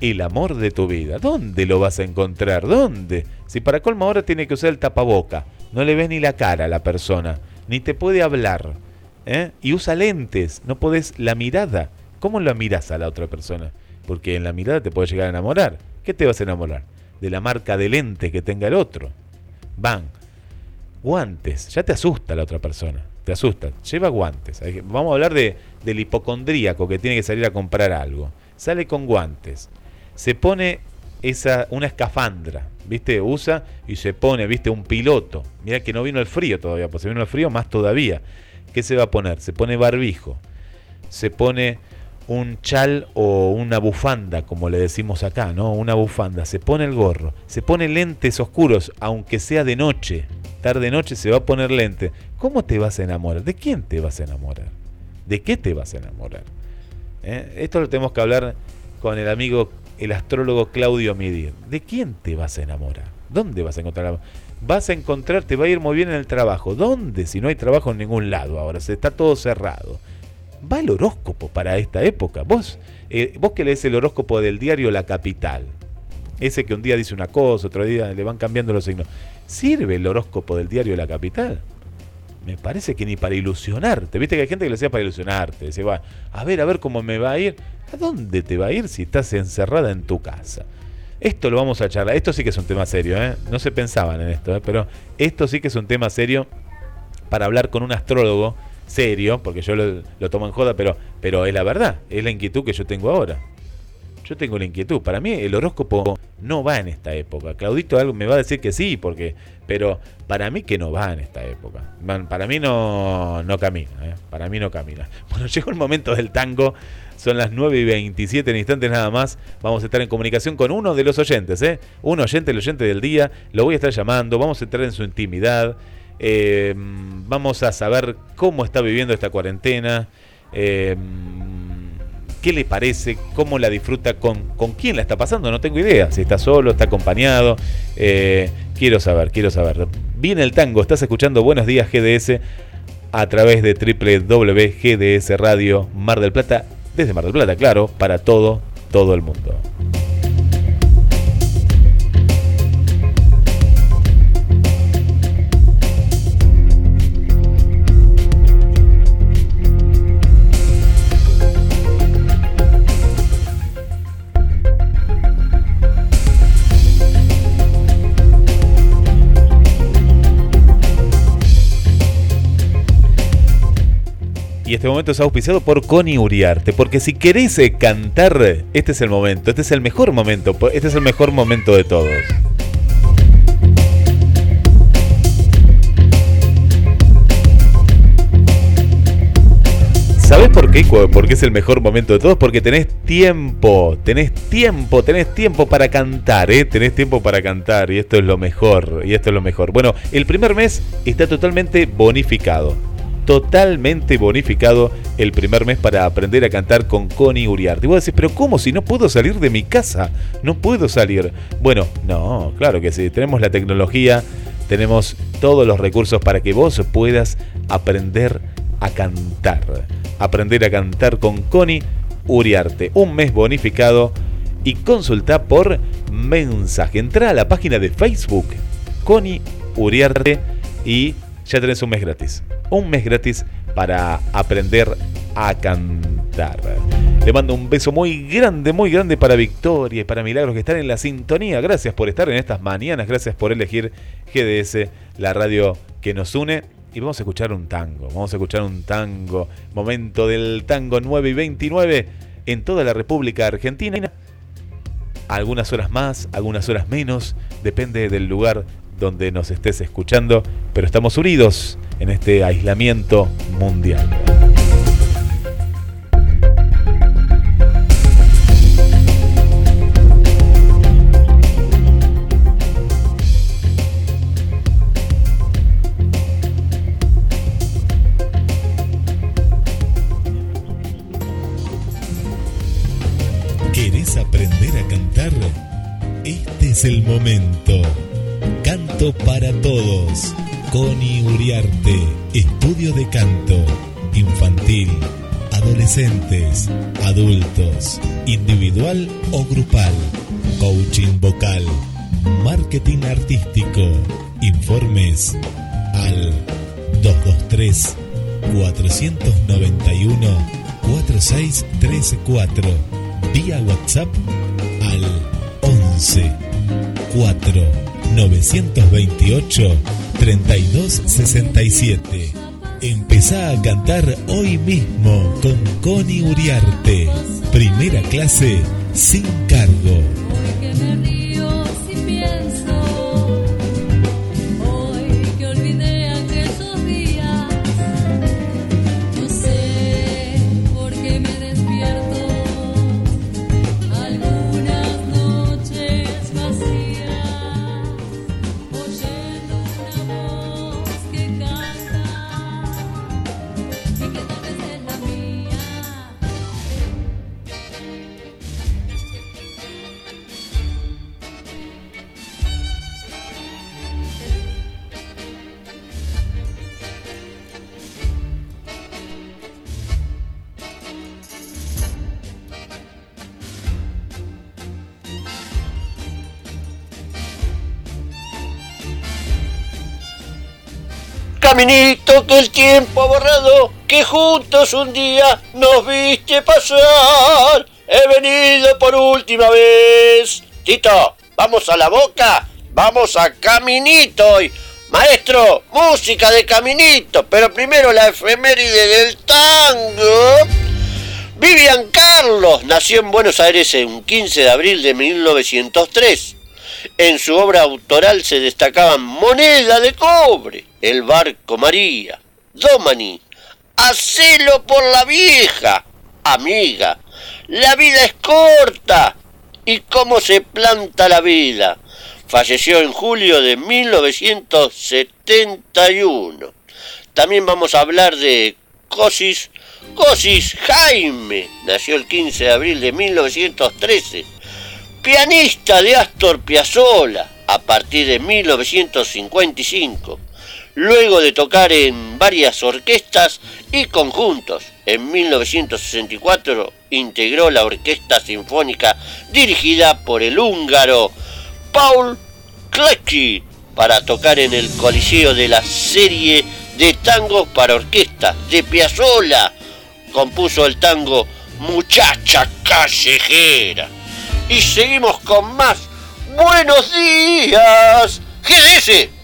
el amor de tu vida. ¿Dónde lo vas a encontrar? ¿Dónde? Si para colmo ahora tiene que usar el tapaboca, no le ves ni la cara a la persona, ni te puede hablar. ¿Eh? Y usa lentes, no podés la mirada. ¿Cómo la miras a la otra persona? Porque en la mirada te puede llegar a enamorar. ¿Qué te vas a enamorar? De la marca de lente que tenga el otro. Van. Guantes. Ya te asusta la otra persona. Te asusta. Lleva guantes. Vamos a hablar de, del hipocondríaco que tiene que salir a comprar algo. Sale con guantes. Se pone esa, una escafandra. ¿Viste? Usa y se pone, ¿viste? Un piloto. Mira que no vino el frío todavía. Pues si vino el frío, más todavía. ¿Qué se va a poner? Se pone barbijo. Se pone un chal o una bufanda, como le decimos acá, ¿no? Una bufanda. Se pone el gorro. Se pone lentes oscuros, aunque sea de noche. Tarde noche se va a poner lente. ¿Cómo te vas a enamorar? ¿De quién te vas a enamorar? ¿De qué te vas a enamorar? ¿Eh? Esto lo tenemos que hablar con el amigo, el astrólogo Claudio Midir. ¿De quién te vas a enamorar? ¿Dónde vas a encontrar? Vas a encontrar, te va a ir muy bien en el trabajo. ¿Dónde? Si no hay trabajo en ningún lado ahora, se está todo cerrado. Va el horóscopo para esta época. Vos, eh, vos que lees el horóscopo del diario La Capital, ese que un día dice una cosa, otro día le van cambiando los signos. ¿Sirve el horóscopo del diario La Capital? Me parece que ni para ilusionarte. Viste que hay gente que lo hacía para ilusionarte. Dice, va, a ver, a ver cómo me va a ir. ¿A dónde te va a ir si estás encerrada en tu casa? Esto lo vamos a charlar. Esto sí que es un tema serio, ¿eh? No se pensaban en esto, ¿eh? Pero esto sí que es un tema serio para hablar con un astrólogo serio, porque yo lo, tomo en joda, pero, pero es la verdad, es la inquietud que yo tengo ahora. Yo tengo la inquietud. Para mí el horóscopo no va en esta época. Claudito algo me va a decir que sí, porque, pero para mí que no va en esta época. Para mí no, no camina. ¿eh? Para mí no camina. Bueno, llegó el momento del tango. Son las 9 y 27 en instantes nada más. Vamos a estar en comunicación con uno de los oyentes. ¿eh? Un oyente, el oyente del día. Lo voy a estar llamando. Vamos a entrar en su intimidad. Eh, vamos a saber cómo está viviendo esta cuarentena. Eh, qué le parece, cómo la disfruta, con, con quién la está pasando, no tengo idea. Si está solo, está acompañado. Eh, quiero saber, quiero saber. Viene el tango, estás escuchando Buenos Días GDS a través de www.gds Radio Mar del Plata, desde Mar del Plata, claro, para todo, todo el mundo. Y este momento es auspiciado por Connie Uriarte, porque si querés eh, cantar, este es el momento, este es el mejor momento, este es el mejor momento de todos. ¿Sabés por qué? Porque es el mejor momento de todos, porque tenés tiempo, tenés tiempo, tenés tiempo para cantar, ¿eh? Tenés tiempo para cantar y esto es lo mejor, y esto es lo mejor. Bueno, el primer mes está totalmente bonificado totalmente bonificado el primer mes para aprender a cantar con Connie Uriarte. Y vos decís, pero ¿cómo si no puedo salir de mi casa? No puedo salir. Bueno, no, claro que sí. Tenemos la tecnología, tenemos todos los recursos para que vos puedas aprender a cantar. Aprender a cantar con Connie Uriarte. Un mes bonificado y consulta por mensaje. Entra a la página de Facebook Connie Uriarte y ya tenés un mes gratis. Un mes gratis para aprender a cantar. Le mando un beso muy grande, muy grande para Victoria y para Milagros que están en la sintonía. Gracias por estar en estas mañanas, gracias por elegir GDS, la radio que nos une. Y vamos a escuchar un tango, vamos a escuchar un tango. Momento del tango 9 y 29 en toda la República Argentina. Algunas horas más, algunas horas menos, depende del lugar donde nos estés escuchando, pero estamos unidos en este aislamiento mundial. ¿Querés aprender a cantar? Este es el momento. Canto para todos. Connie Uriarte, Estudio de Canto. infantil, adolescentes, adultos, individual o grupal, coaching vocal, marketing artístico. Informes al 223 491 4634 vía WhatsApp al 11 4 928 3267. Empezá a cantar hoy mismo con Connie Uriarte. Primera clase sin cargo. Que el tiempo borrado, que juntos un día nos viste pasar. He venido por última vez. Tito, vamos a la boca, vamos a Caminito hoy. Maestro, música de Caminito, pero primero la efeméride del tango. Vivian Carlos nació en Buenos Aires en 15 de abril de 1903. En su obra autoral se destacaban Moneda de Cobre, El Barco María, Domani, Hacelo por la vieja, Amiga, La vida es corta y cómo se planta la vida. Falleció en julio de 1971. También vamos a hablar de Cosis, Cosis Jaime, nació el 15 de abril de 1913 pianista de Astor Piazzolla a partir de 1955, luego de tocar en varias orquestas y conjuntos. En 1964 integró la Orquesta Sinfónica dirigida por el húngaro Paul Klecki para tocar en el Coliseo de la serie de tangos para orquesta de Piazzolla. Compuso el tango Muchacha Callejera y seguimos con más. Buenos días, GDS.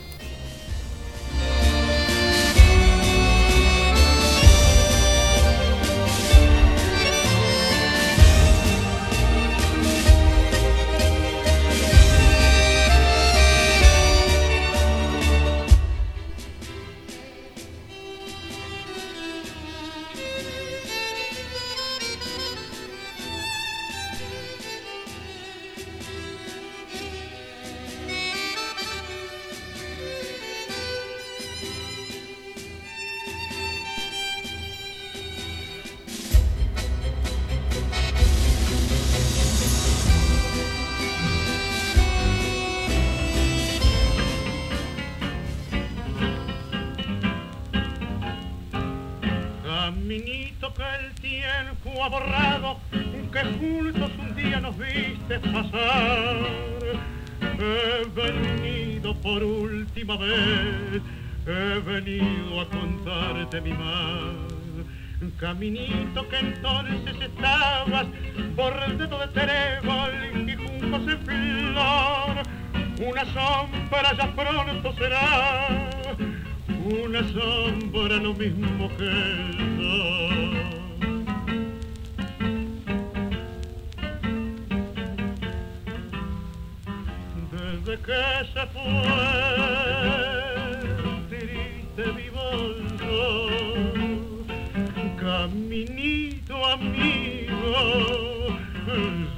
Caminito que entonces estabas bordeado de trébol y juncos en flor. Una sombra ya pronto será una sombra lo mismo que el sol. Desde que se fue,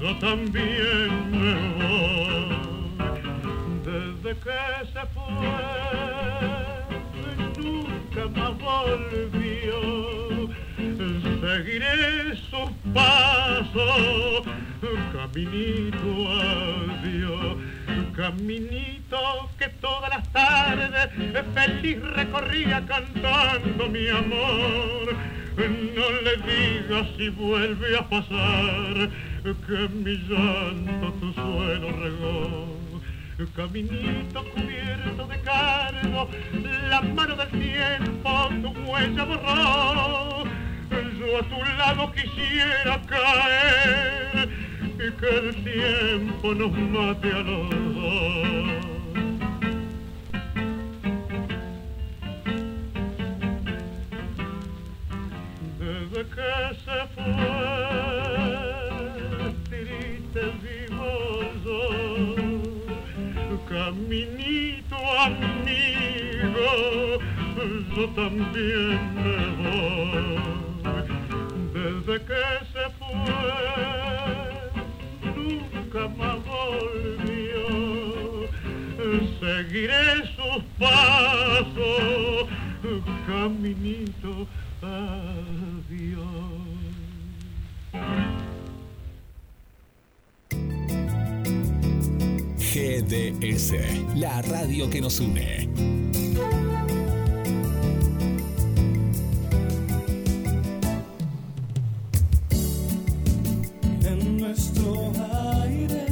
yo también me voy. Desde que se fue, nunca más volvió. Seguiré sus pasos, caminito adiós, caminito que todas las tardes feliz recorría cantando mi amor. No le digas si vuelve a pasar que mi llanto tu suelo regó. Caminito cubierto de cardo, la mano del tiempo tu huella borró. Yo a tu lado quisiera caer y que el tiempo nos mate a los dos. Que se fue, triste yo, caminito amigo, yo también me voy. Desde que se fue, nunca más volvió, seguiré sus pasos, caminito. GDS, la radio que nos une. en nuestro aire.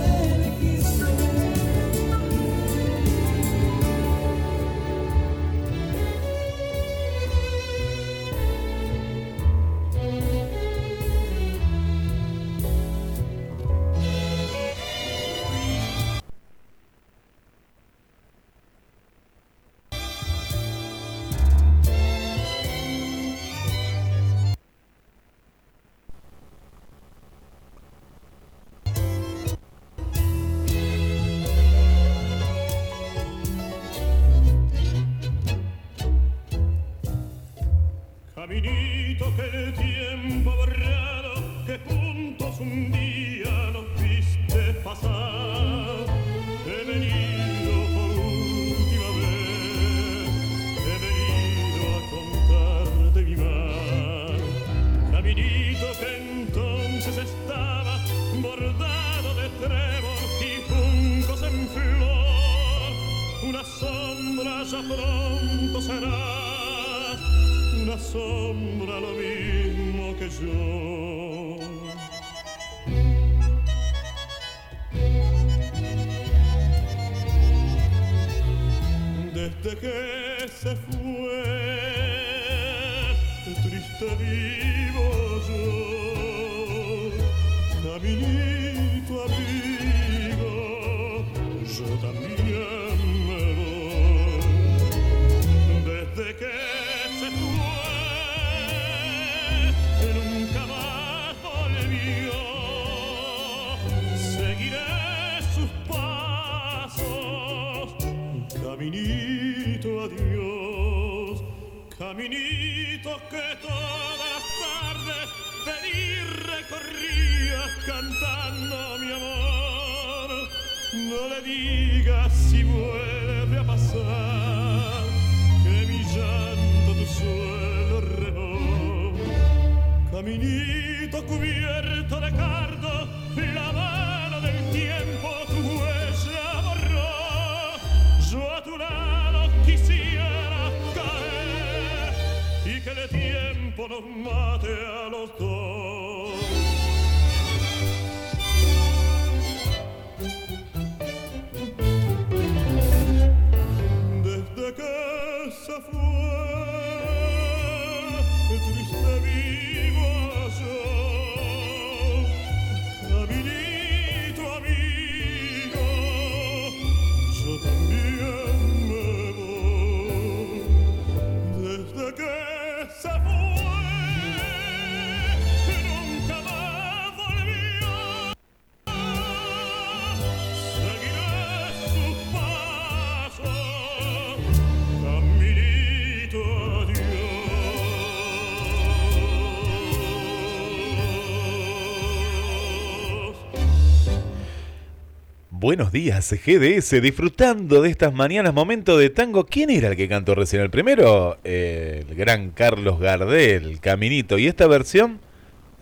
Buenos días, GDS, disfrutando de estas mañanas, momento de tango. ¿Quién era el que cantó recién? El primero, el gran Carlos Gardel, Caminito. ¿Y esta versión?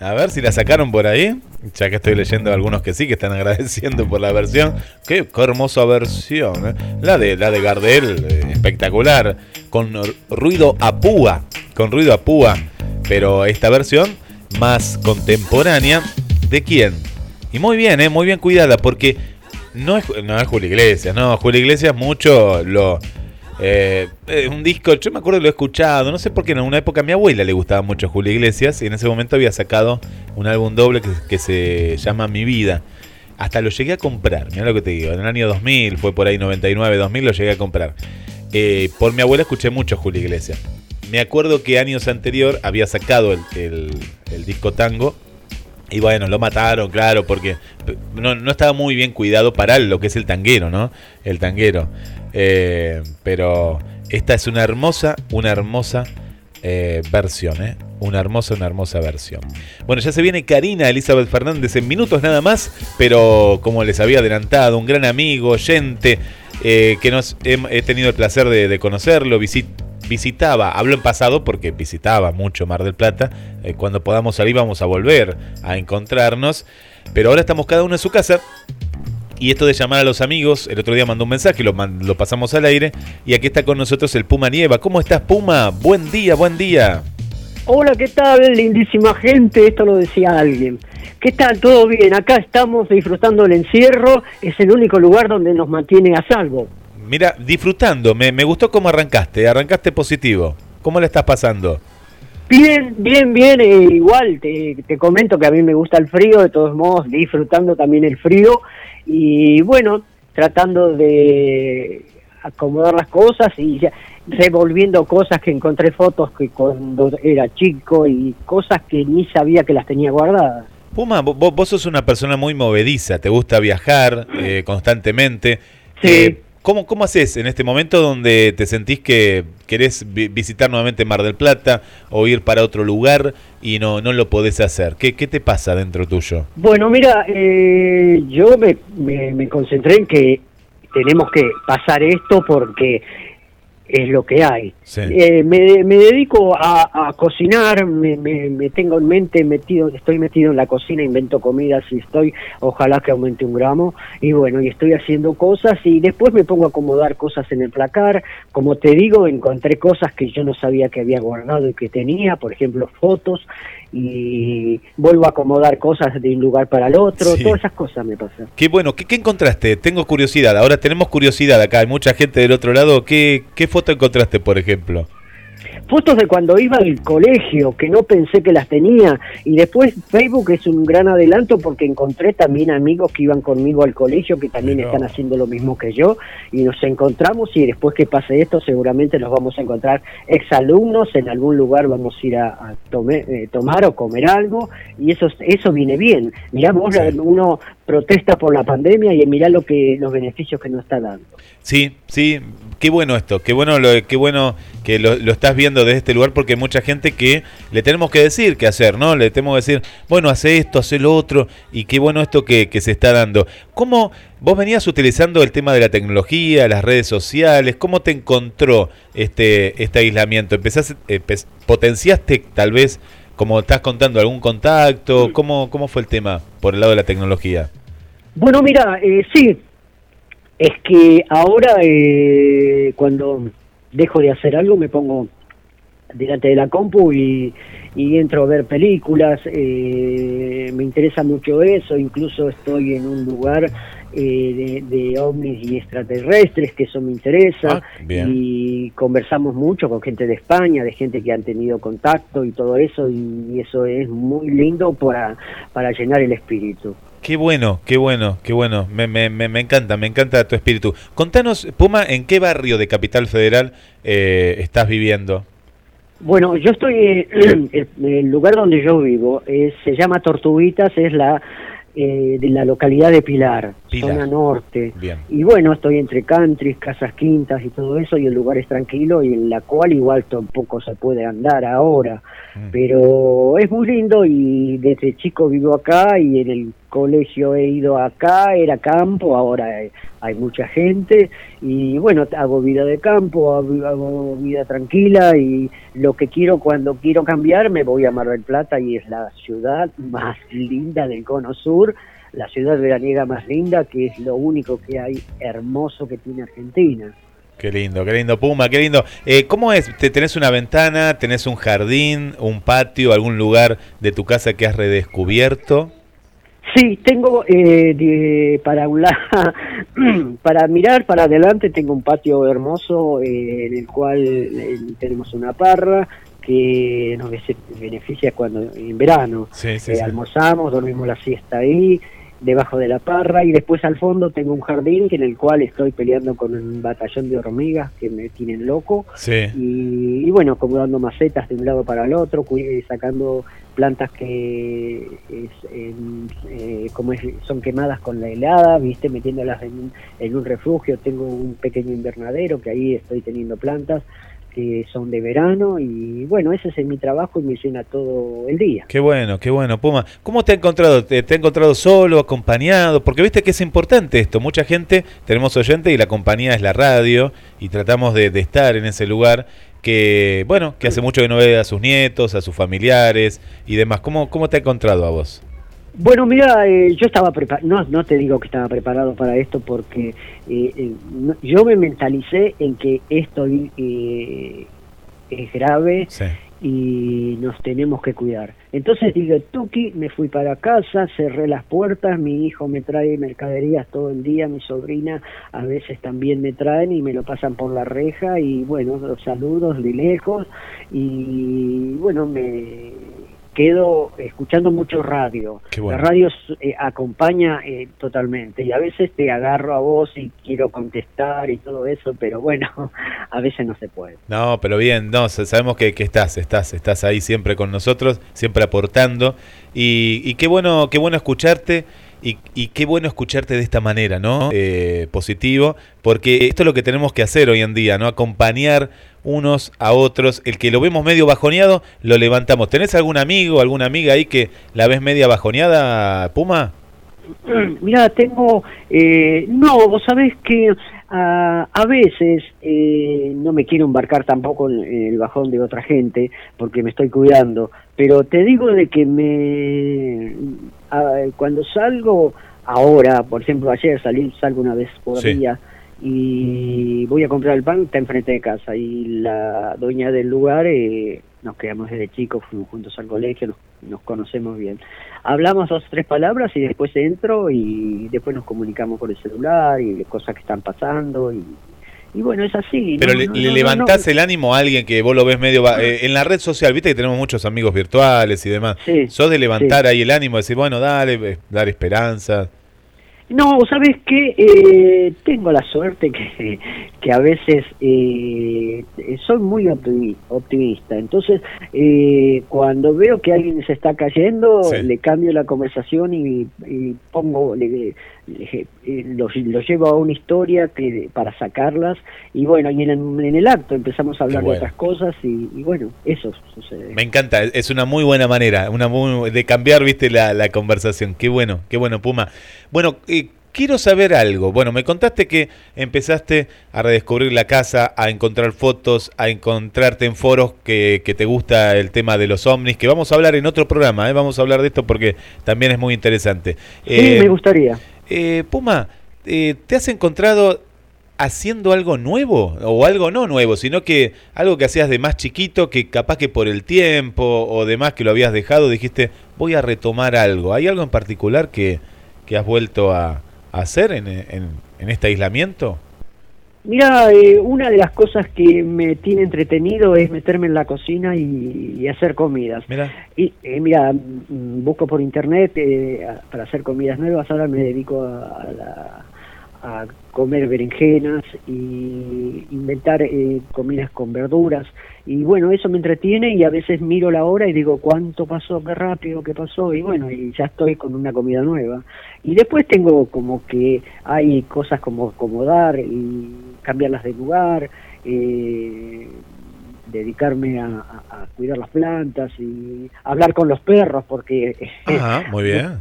A ver si la sacaron por ahí. Ya que estoy leyendo algunos que sí, que están agradeciendo por la versión. Qué, hermosa versión. ¿eh? La de la de Gardel, eh, espectacular. Con ruido a púa. Con ruido a púa. Pero esta versión más contemporánea. ¿De quién? Y muy bien, ¿eh? muy bien cuidada, porque no es, no es Julio Iglesias, no, Julio Iglesias mucho lo... eh, eh, un disco, yo me acuerdo que lo he escuchado, no sé por qué en una época a mi abuela le gustaba mucho Julio Iglesias y en ese momento había sacado un álbum doble que, se llama Mi Vida. Hasta lo llegué a comprar, mira lo que te digo, en el año 2000, fue por ahí 99, 2000, lo llegué a comprar. Eh, por mi abuela escuché mucho Julio Iglesias. Me acuerdo que años anterior había sacado el- el disco tango y bueno, lo mataron, claro, porque no, no estaba muy bien cuidado para lo que es el tanguero, ¿no? El tanguero. Eh, pero esta es una hermosa, una hermosa eh, versión, ¿eh? Una hermosa, una hermosa versión. Bueno, ya se viene Karina Elizabeth Fernández en minutos nada más, pero como les había adelantado, un gran amigo, oyente, eh, que nos he, tenido el placer de, conocerlo, visit- visitaba, hablo en pasado porque visitaba mucho Mar del Plata, eh, cuando podamos salir vamos a volver a encontrarnos, pero ahora estamos cada uno en su casa. Y esto de llamar a los amigos, el otro día mandó un mensaje, lo, lo pasamos al aire, y aquí está con nosotros el Puma Nieva. ¿Cómo estás, Puma? Buen día, buen día. Hola, ¿qué tal, lindísima gente? Esto lo decía alguien. ¿Qué tal? ¿Todo bien? Acá estamos disfrutando el encierro. Es el único lugar donde nos mantiene a salvo. Mira, disfrutando, me, me gustó cómo arrancaste, arrancaste positivo. ¿Cómo le estás pasando? Bien, bien, bien. eh, igual te, te comento que a mí me gusta el frío, de todos modos, disfrutando también el frío. Y bueno, tratando de acomodar las cosas y ya revolviendo cosas que encontré fotos que cuando era chico y cosas que ni sabía que las tenía guardadas. Puma, vo- vos, vos sos una persona muy movediza, te gusta viajar eh, constantemente. Sí. Eh, ¿cómo, ¿Cómo haces en este momento donde te sentís que querés vi- visitar nuevamente Mar del Plata o ir para otro lugar y no, no lo podés hacer? ¿Qué, ¿Qué te pasa dentro tuyo? Bueno, mira, eh, yo me, me concentré en que tenemos que pasar esto porque es lo que hay. Sí. Eh, me, me dedico a, a cocinar, me, me, me tengo en mente metido, estoy metido en la cocina, invento comidas y estoy, ojalá que aumente un gramo, y bueno, y estoy haciendo cosas y después me pongo a acomodar cosas en el placar, como te digo, encontré cosas que yo no sabía que había guardado y que tenía, por ejemplo, fotos, y vuelvo a acomodar cosas de un lugar para el otro, Sí. todas esas cosas me pasan. Qué bueno, ¿qué, qué encontraste? Tengo curiosidad, ahora tenemos curiosidad acá, hay mucha gente del otro lado. ¿Qué, qué foto encontraste, por ejemplo? Fotos de cuando iba al colegio, que no pensé que las tenía, y después Facebook es un gran adelanto porque encontré también amigos que iban conmigo al colegio que también están haciendo lo mismo que yo, y nos encontramos y después que pase esto seguramente nos vamos a encontrar exalumnos, en algún lugar vamos a ir a, a tome- eh, tomar o comer algo, y eso, eso viene bien. Mirá, vos, uno protesta por la pandemia y mirá lo que, los beneficios que nos está dando. Sí, sí, qué bueno esto, qué bueno, lo, qué bueno que lo, lo estás viendo desde este lugar porque hay mucha gente que le tenemos que decir qué hacer, ¿no? Le tenemos que decir, bueno, hace esto, hace lo otro y qué bueno esto que, se está dando. ¿Cómo vos venías utilizando el tema de la tecnología, las redes sociales? ¿Cómo te encontró este, este aislamiento? ¿Empezaste, empe- potenciaste tal vez, como estás contando, algún contacto? ¿Cómo, ¿Cómo fue el tema por el lado de la tecnología? Bueno, mira, eh, sí, es que ahora eh, cuando dejo de hacer algo me pongo delante de la compu y, y entro a ver películas, eh, me interesa mucho eso, incluso estoy en un lugar eh, de, de ovnis y extraterrestres, que eso me interesa, bien. y conversamos mucho con gente de España, de gente que han tenido contacto y todo eso, y eso es muy lindo para, para llenar el espíritu. Qué bueno, qué bueno, qué bueno. Me, me, me, me encanta, me encanta tu espíritu. Contanos, Puma, ¿en qué barrio de Capital Federal eh, estás viviendo? Bueno, yo estoy, eh, el, lugar donde yo vivo se llama Tortuguitas, es la eh, de la localidad de Pilar. Zona norte. Bien. Y bueno, estoy entre countries, casas quintas y todo eso, y el lugar es tranquilo y en la cual igual tampoco se puede andar ahora. Pero es muy lindo y desde chico vivo acá y en el colegio he ido acá, era campo, ahora hay, hay mucha gente y bueno, hago vida de campo, hago, hago vida tranquila y lo que quiero cuando quiero cambiar me voy a Mar del Plata y es la ciudad más linda del Cono Sur la ciudad veraniega más linda, que es lo único que hay hermoso que tiene Argentina. Qué lindo, qué lindo, Puma, qué lindo. Eh, ¿Cómo es? ¿Te ¿Tenés una ventana, tenés un jardín, un patio, algún lugar de tu casa que has redescubierto? Sí, tengo eh, de- para un lado, para mirar para adelante tengo un patio hermoso eh, en el cual eh, tenemos una parra que nos beneficia cuando en verano Sí, sí, Eh, sí. almorzamos, dormimos la siesta ahí, debajo de la parra, y después al fondo tengo un jardín que en el cual estoy peleando con un batallón de hormigas que me tienen loco. Sí. Y, y bueno, acomodando macetas de un lado para el otro, eh, sacando plantas que es, en- eh, como es- son quemadas con la helada, viste, metiéndolas en en un refugio. Tengo un pequeño invernadero que ahí estoy teniendo plantas son de verano y bueno, ese es mi trabajo y me llena todo el día. Qué bueno, qué bueno, Puma. ¿Cómo te ha encontrado? ¿Te, te ha encontrado solo, acompañado? Porque viste que es importante esto. Mucha gente, tenemos oyente y la compañía es la radio y tratamos de, de estar en ese lugar que, bueno, que hace mucho que no ve a sus nietos, a sus familiares y demás. ¿Cómo, cómo te ha encontrado a vos? Bueno, mira, eh, yo estaba preparado, no, no te digo que estaba preparado para esto porque eh, eh, no- yo me mentalicé en que esto eh, es grave y nos tenemos que cuidar. Entonces dije, Tuki, me fui para casa, cerré las puertas, mi hijo me trae mercaderías todo el día, mi sobrina a veces también me traen y me lo pasan por la reja y bueno, los saludos de lejos y bueno, me quedo escuchando mucho radio. Bueno. La radio eh, acompaña eh, totalmente y a veces te agarro a vos y quiero contestar y todo eso, pero bueno, a veces no se puede. No, pero bien, no, sa- sabemos que, que estás, estás, estás ahí siempre con nosotros, siempre aportando. Y, y qué bueno, qué bueno escucharte y, y qué bueno escucharte de esta manera, ¿no? Eh, positivo, porque esto es lo que tenemos que hacer hoy en día, ¿no? Acompañar unos a otros. El que lo vemos medio bajoneado, lo levantamos. ¿Tenés algún amigo, alguna amiga ahí que la ves media bajoneada, Puma? Mira, tengo, eh, no, vos sabés que ah, a veces eh, no me quiero embarcar tampoco en, en el bajón de otra gente porque me estoy cuidando, pero te digo de que me, ah, cuando salgo ahora, por ejemplo ayer salí, salgo una vez por Sí. día y voy a comprar el pan, está enfrente de casa y la dueña del lugar, eh, nos quedamos desde chicos, fuimos juntos al colegio, nos, nos conocemos bien. Hablamos dos tres palabras y después entro y después nos comunicamos por el celular y cosas que están pasando y, y bueno, es así. Pero no- le, no- le no- no- levantás el ánimo a alguien que vos lo ves medio... ba- eh, en la red social, viste que tenemos muchos amigos virtuales y demás. ¿Sos de levantar ahí el ánimo, decir, bueno, dale, eh, dar esperanza? No, ¿sabes qué? Eh, tengo la suerte que, que a veces eh, soy muy optimi- optimista. Entonces, eh, cuando veo que alguien se está cayendo, Sí. le cambio la conversación y, y pongo, le, le- eh, lo, lo llevo a una historia que, para sacarlas. Y bueno, y en el, en el acto empezamos a hablar bueno. de otras cosas y, y bueno, eso sucede. Me encanta, es una muy buena manera, una muy, de cambiar, viste, la, la conversación. Qué bueno, qué bueno, Puma. Bueno, eh, quiero saber algo. Bueno, me contaste que empezaste a redescubrir la casa, a encontrar fotos, a encontrarte en foros que, que te gusta el tema de los ovnis, que vamos a hablar en otro programa, ¿eh? vamos a hablar de esto porque también es muy interesante. Sí, Eh, me gustaría. Eh, Puma, eh, ¿te has encontrado haciendo algo nuevo? O algo no nuevo, sino que algo que hacías de más chiquito, que capaz que por el tiempo o demás que lo habías dejado, dijiste, voy a retomar algo. ¿Hay algo en particular que, que has vuelto a, a hacer en, en- en este aislamiento? Mira, eh, una de las cosas que me tiene entretenido es meterme en la cocina y, y hacer comidas. Mira. Y eh, mira, mm, busco por internet eh, para hacer comidas nuevas. Ahora me dedico a, a la, a comer berenjenas y inventar eh, comidas con verduras. Y bueno, eso me entretiene y a veces miro la hora y digo, ¿cuánto pasó? ¿Qué rápido? ¿Qué pasó? Y bueno, y ya estoy con una comida nueva. Y después tengo como que hay cosas como acomodar y cambiarlas de lugar, eh, dedicarme a, cuidar las plantas y hablar con los perros porque Ajá, muy bien.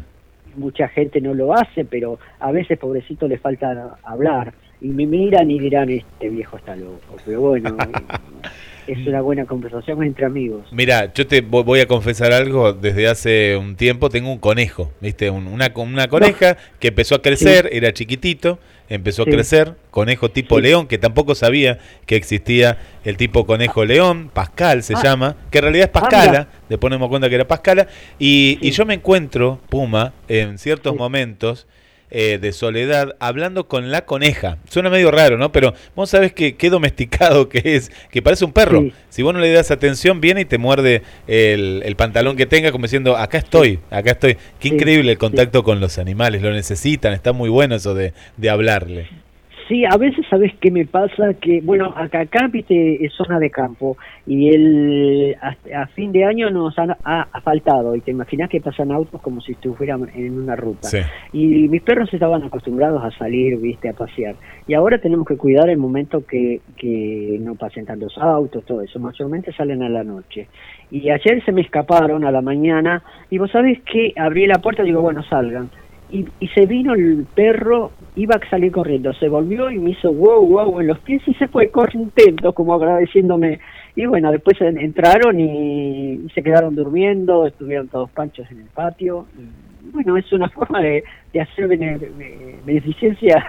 mucha gente no lo hace, pero a veces pobrecito le falta hablar y me miran y dirán este viejo está loco, pero bueno, es una buena conversación entre amigos. Mira, yo te vo- voy a confesar algo. Desde hace un tiempo tengo un conejo, ¿viste? Un- una, una coneja que empezó a crecer, era chiquitito, empezó Sí. a crecer, conejo tipo Sí. león, que tampoco sabía que existía el tipo conejo león, Pascal se Ah. llama, que en realidad es Ah, Pascala, después nos dimos cuenta que era Pascala, y, y yo me encuentro, Puma, en ciertos momentos eh, de soledad, hablando con la coneja. Suena medio raro, ¿no? Pero vos sabés que qué domesticado que es, que parece un perro. Sí. Si vos no le das atención, viene y te muerde el, el pantalón que tenga, como diciendo, acá estoy, acá estoy. Qué Sí, increíble el contacto con los animales, lo necesitan, está muy bueno eso de, de hablarle. Sí, a veces sabes qué me pasa que, bueno, acá, acá viste, es zona de campo y el, a, a fin de año nos han ha, ha faltado y te imaginas que pasan autos como si estuvieran en una ruta. Sí. Y mis perros estaban acostumbrados a salir, viste, a pasear. Y ahora tenemos que cuidar el momento que, que no pasen tantos autos, todo eso. Mayormente salen a la noche. Y ayer se me escaparon a la mañana y vos sabés que abrí la puerta y digo, bueno, salgan. Y, y se vino el perro, iba a salir corriendo, se volvió y me hizo wow, wow en los pies y se fue contento, como agradeciéndome. Y bueno, después en- entraron y, se quedaron durmiendo, estuvieron todos panchos en el patio. Bueno, es una forma de, de hacer bene- be- beneficencia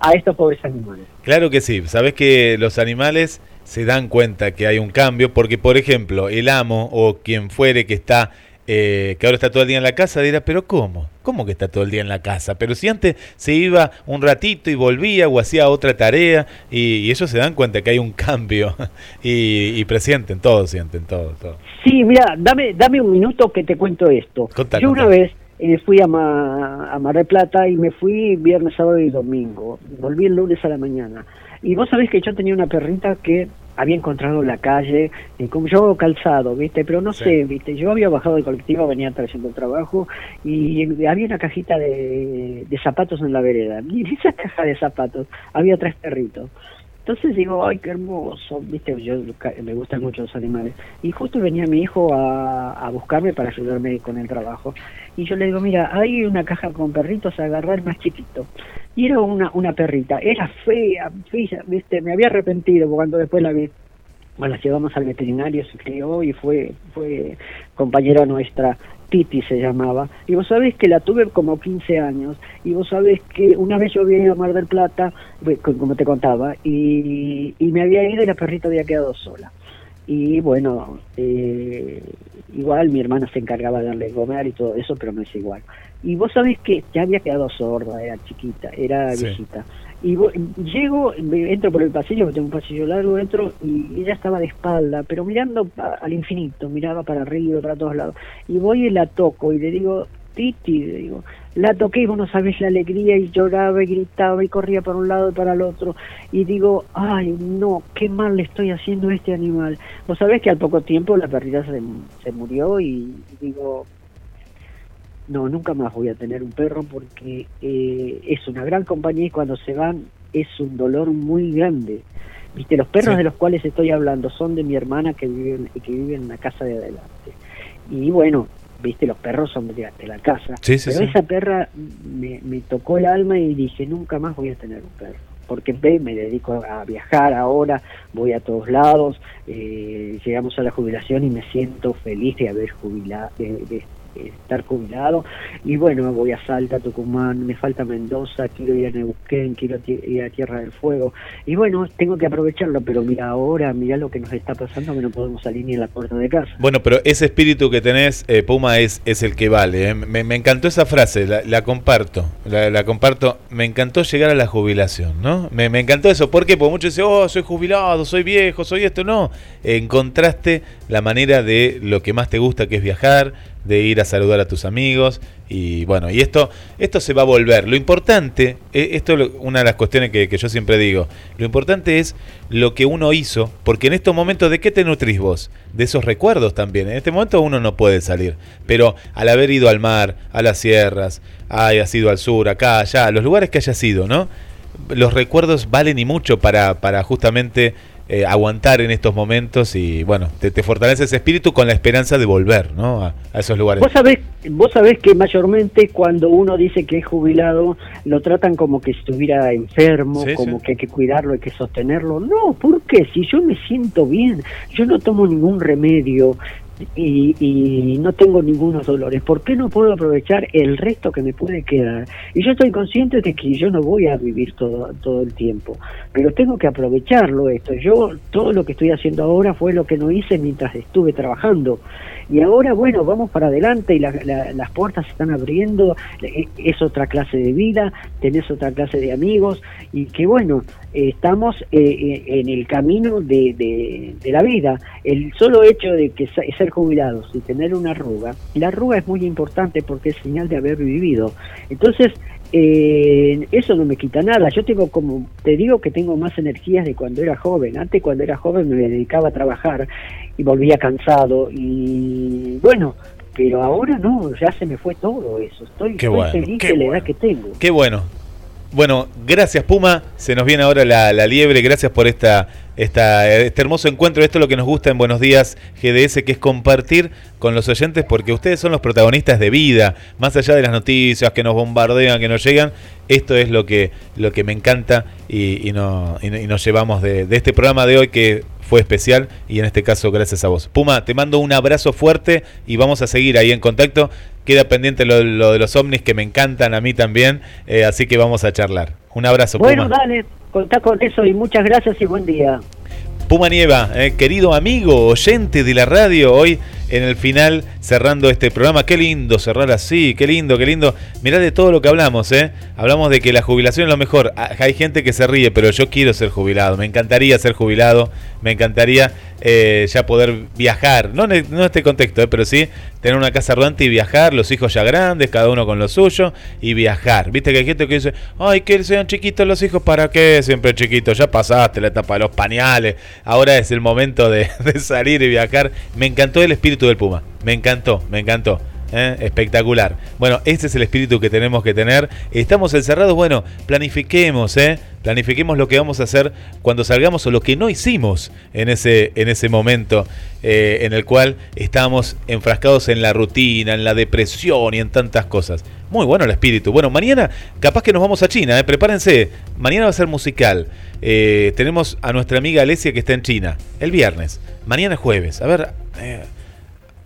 a estos pobres animales. Claro que sí, sabes que los animales se dan cuenta que hay un cambio, porque por ejemplo, el amo o quien fuere que está, eh, que ahora está todo el día en la casa, dirá, pero ¿cómo? ¿Cómo que está todo el día en la casa? Pero si antes se iba un ratito y volvía o hacía otra tarea, y, y ellos se dan cuenta que hay un cambio, y, y presienten, todos sienten, todo, todo. Sí, mira, dame, dame un minuto que te cuento esto. Contá, Yo contá. una vez eh, fui a, Ma- a Mar del Plata y me fui viernes, sábado y domingo. Volví el lunes a la mañana. Y vos sabés que yo tenía una perrita que había encontrado en la calle, como yo calzado, ¿viste? Pero no sé, ¿viste? Yo había bajado del colectivo, venía trayendo el trabajo y había una cajita de, de zapatos en la vereda. Y en esa caja de zapatos había tres perritos. Entonces digo, ay, qué hermoso, viste, yo me gustan mucho los animales. Y justo venía mi hijo a, a buscarme para ayudarme con el trabajo. Y yo le digo, mira, hay una caja con perritos, agarrar más chiquito. Y era una, una perrita, era fea, fea, viste, me había arrepentido cuando después la vi. Bueno, la llevamos al veterinario, se crió y fue, fue compañera nuestra, Titi se llamaba. Y vos sabés que la tuve como 15 años. Y vos sabés que una vez yo había ido a Mar del Plata, co- como te contaba, y, y me había ido y la perrita había quedado sola. Y bueno, eh, igual mi hermana se encargaba de darle comer y todo eso, pero no es igual. Y vos sabés que ya había quedado sorda, era chiquita, era Sí. viejita. Y vo- llego, entro por el pasillo, tengo un pasillo largo, entro y ella estaba de espalda, pero mirando pa- al infinito, miraba para arriba, para todos lados. Y voy y la toco y le digo, Titi, le digo, la toqué y vos no sabés la alegría y lloraba y gritaba y corría para un lado y para el otro. Y digo, ay, no, qué mal le estoy haciendo a este animal. Vos sabés que al poco tiempo la perrita se, se murió y digo, no, nunca más voy a tener un perro porque eh, es una gran compañía y cuando se van es un dolor muy grande. Viste, los perros Sí. de los cuales estoy hablando son de mi hermana que vive, que vive en la casa de adelante. Y bueno, viste, los perros son de, de la casa. Sí, sí, Pero sí. esa perra me, me tocó el alma y dije, nunca más voy a tener un perro. Porque ve, me dedico a viajar ahora, voy a todos lados, eh, llegamos a la jubilación y me siento feliz de haber jubilado, de, de- de estar jubilado. Y bueno, voy a Salta, Tucumán, me falta Mendoza, quiero ir a Neuquén, quiero ir a Tierra del Fuego. Y bueno, tengo que aprovecharlo, pero mira ahora, mira lo que nos está pasando, que no podemos salir ni a la puerta de casa. Bueno, pero ese espíritu que tenés, eh, Puma, es, es el que vale. ¿eh? Me, encantó esa frase, la, la comparto. La, la comparto. Me encantó llegar a la jubilación, ¿no? Me, me encantó eso. ¿Por qué? Porque muchos dicen, oh, soy jubilado, soy viejo, soy esto. No. Encontraste la manera de lo que más te gusta, que es viajar, de ir a saludar a tus amigos y bueno, y esto, esto se va a volver. Lo importante, eh, esto es una de las cuestiones que, yo siempre digo, lo importante es lo que uno hizo, porque en estos momentos, ¿de qué te nutrís vos? De esos recuerdos también. En este momento uno no puede salir, pero al haber ido al mar, a las sierras, hayas ido al sur, acá, allá, los lugares que hayas ido, ¿no? Los recuerdos valen y mucho para, para justamente eh, aguantar en estos momentos y bueno, te, te fortalece ese espíritu con la esperanza de volver, ¿no? A, a esos lugares. Vos sabés, vos sabés que mayormente cuando uno dice que es jubilado, lo tratan como que estuviera enfermo, Sí, como sí. que hay que cuidarlo, hay que sostenerlo. No, ¿por qué? Si yo me siento bien, yo no tomo ningún remedio y, y no tengo ningunos dolores, ¿por qué no puedo aprovechar el resto que me puede quedar? Y yo estoy consciente de que yo no voy a vivir todo, todo el tiempo, pero tengo que aprovecharlo esto. Yo todo lo que estoy haciendo ahora fue lo que no hice mientras estuve trabajando. Y ahora, bueno, vamos para adelante y la- la- las puertas se están abriendo, eh, es otra clase de vida, tenés otra clase de amigos y que bueno, estamos eh, eh, en el camino de, de- la vida. El solo hecho de que sa- ser jubilados y tener una arruga, la arruga es muy importante porque es señal de haber vivido. Entonces, eh, eso no me quita nada. Yo tengo como, te digo que tengo más energías de cuando era joven. Antes cuando era joven me dedicaba a trabajar y volvía cansado y bueno, pero ahora no, ya se me fue todo eso. Estoy, estoy bueno, feliz de la bueno. edad que tengo. Qué bueno. Bueno, gracias Puma. Se nos viene ahora la, la liebre. Gracias por esta, esta, este hermoso encuentro. Esto es lo que nos gusta en Buenos Días GDS, que es compartir con los oyentes, porque ustedes son los protagonistas de vida. Más allá de las noticias que nos bombardean, que nos llegan, esto es lo que, lo que me encanta y, y, no- y y nos llevamos de, de este programa de hoy que fue especial y en este caso gracias a vos. Puma, te mando un abrazo fuerte y vamos a seguir ahí en contacto. Queda pendiente lo, lo de los ovnis que me encantan a mí también, eh, así que vamos a charlar. Un abrazo, Bueno, Puma. dale, contá con eso y muchas gracias y buen día. Puma Nieva, eh, querido amigo, oyente de la radio, hoy en el final cerrando este programa. Qué lindo cerrar así, qué lindo, qué lindo. Mirá de todo lo que hablamos, ¿eh? Hablamos de que la jubilación es lo mejor. Ah, Hay gente que se ríe, pero yo quiero ser jubilado. Me encantaría ser jubilado, me encantaría eh, ya poder viajar. No en, no este contexto, ¿eh? pero sí tener una casa rodante y viajar, los hijos ya grandes, cada uno con lo suyo, y viajar. Viste que hay gente que dice, ay, que sean chiquitos los hijos, ¿para qué? Siempre chiquitos, ya pasaste la etapa de los pañales, ahora es el momento de, de salir y viajar. Me encantó el espíritu del Puma, me encantó, me encantó. ¿eh? Espectacular. Bueno, este es el espíritu que tenemos que tener. Estamos encerrados, bueno, planifiquemos, ¿eh? Planifiquemos lo que vamos a hacer cuando salgamos o lo que no hicimos en ese, en ese momento eh, en el cual estamos enfrascados en la rutina, en la depresión y en tantas cosas. Muy bueno el espíritu. Bueno, mañana capaz que nos vamos a China, ¿eh? prepárense. Mañana va a ser musical. Tenemos a nuestra amiga Alesia que está en China. El viernes. Mañana es jueves. A ver,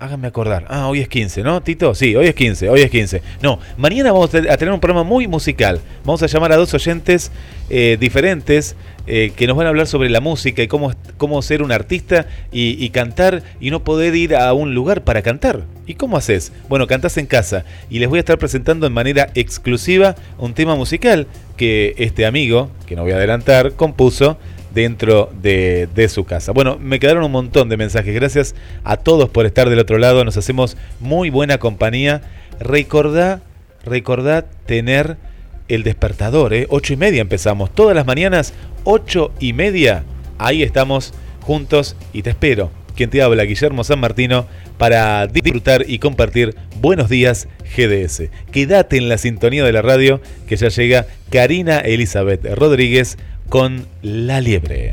Háganme acordar. Ah, hoy es 15, ¿no, Tito? Sí, hoy es 15, hoy es 15. No, mañana vamos a tener un programa muy musical. Vamos a llamar a dos oyentes eh, diferentes eh, que nos van a hablar sobre la música y cómo, cómo ser un artista y, y cantar y no poder ir a un lugar para cantar. ¿Y cómo haces? Bueno, cantás en casa y les voy a estar presentando en manera exclusiva un tema musical que este amigo, que no voy a adelantar, compuso dentro de, de su casa. Bueno, me quedaron un montón de mensajes. Gracias a todos por estar del otro lado. Nos hacemos muy buena compañía. Recordá, recordá tener el despertador, ¿eh? Ocho y media empezamos. Todas las mañanas, ocho y media. Ahí estamos juntos y te espero. Quien te habla, Guillermo San Martino, para disfrutar y compartir Buenos Días GDS. Quédate en la sintonía de la radio que ya llega Karina Elizabeth Rodríguez con La Liebre.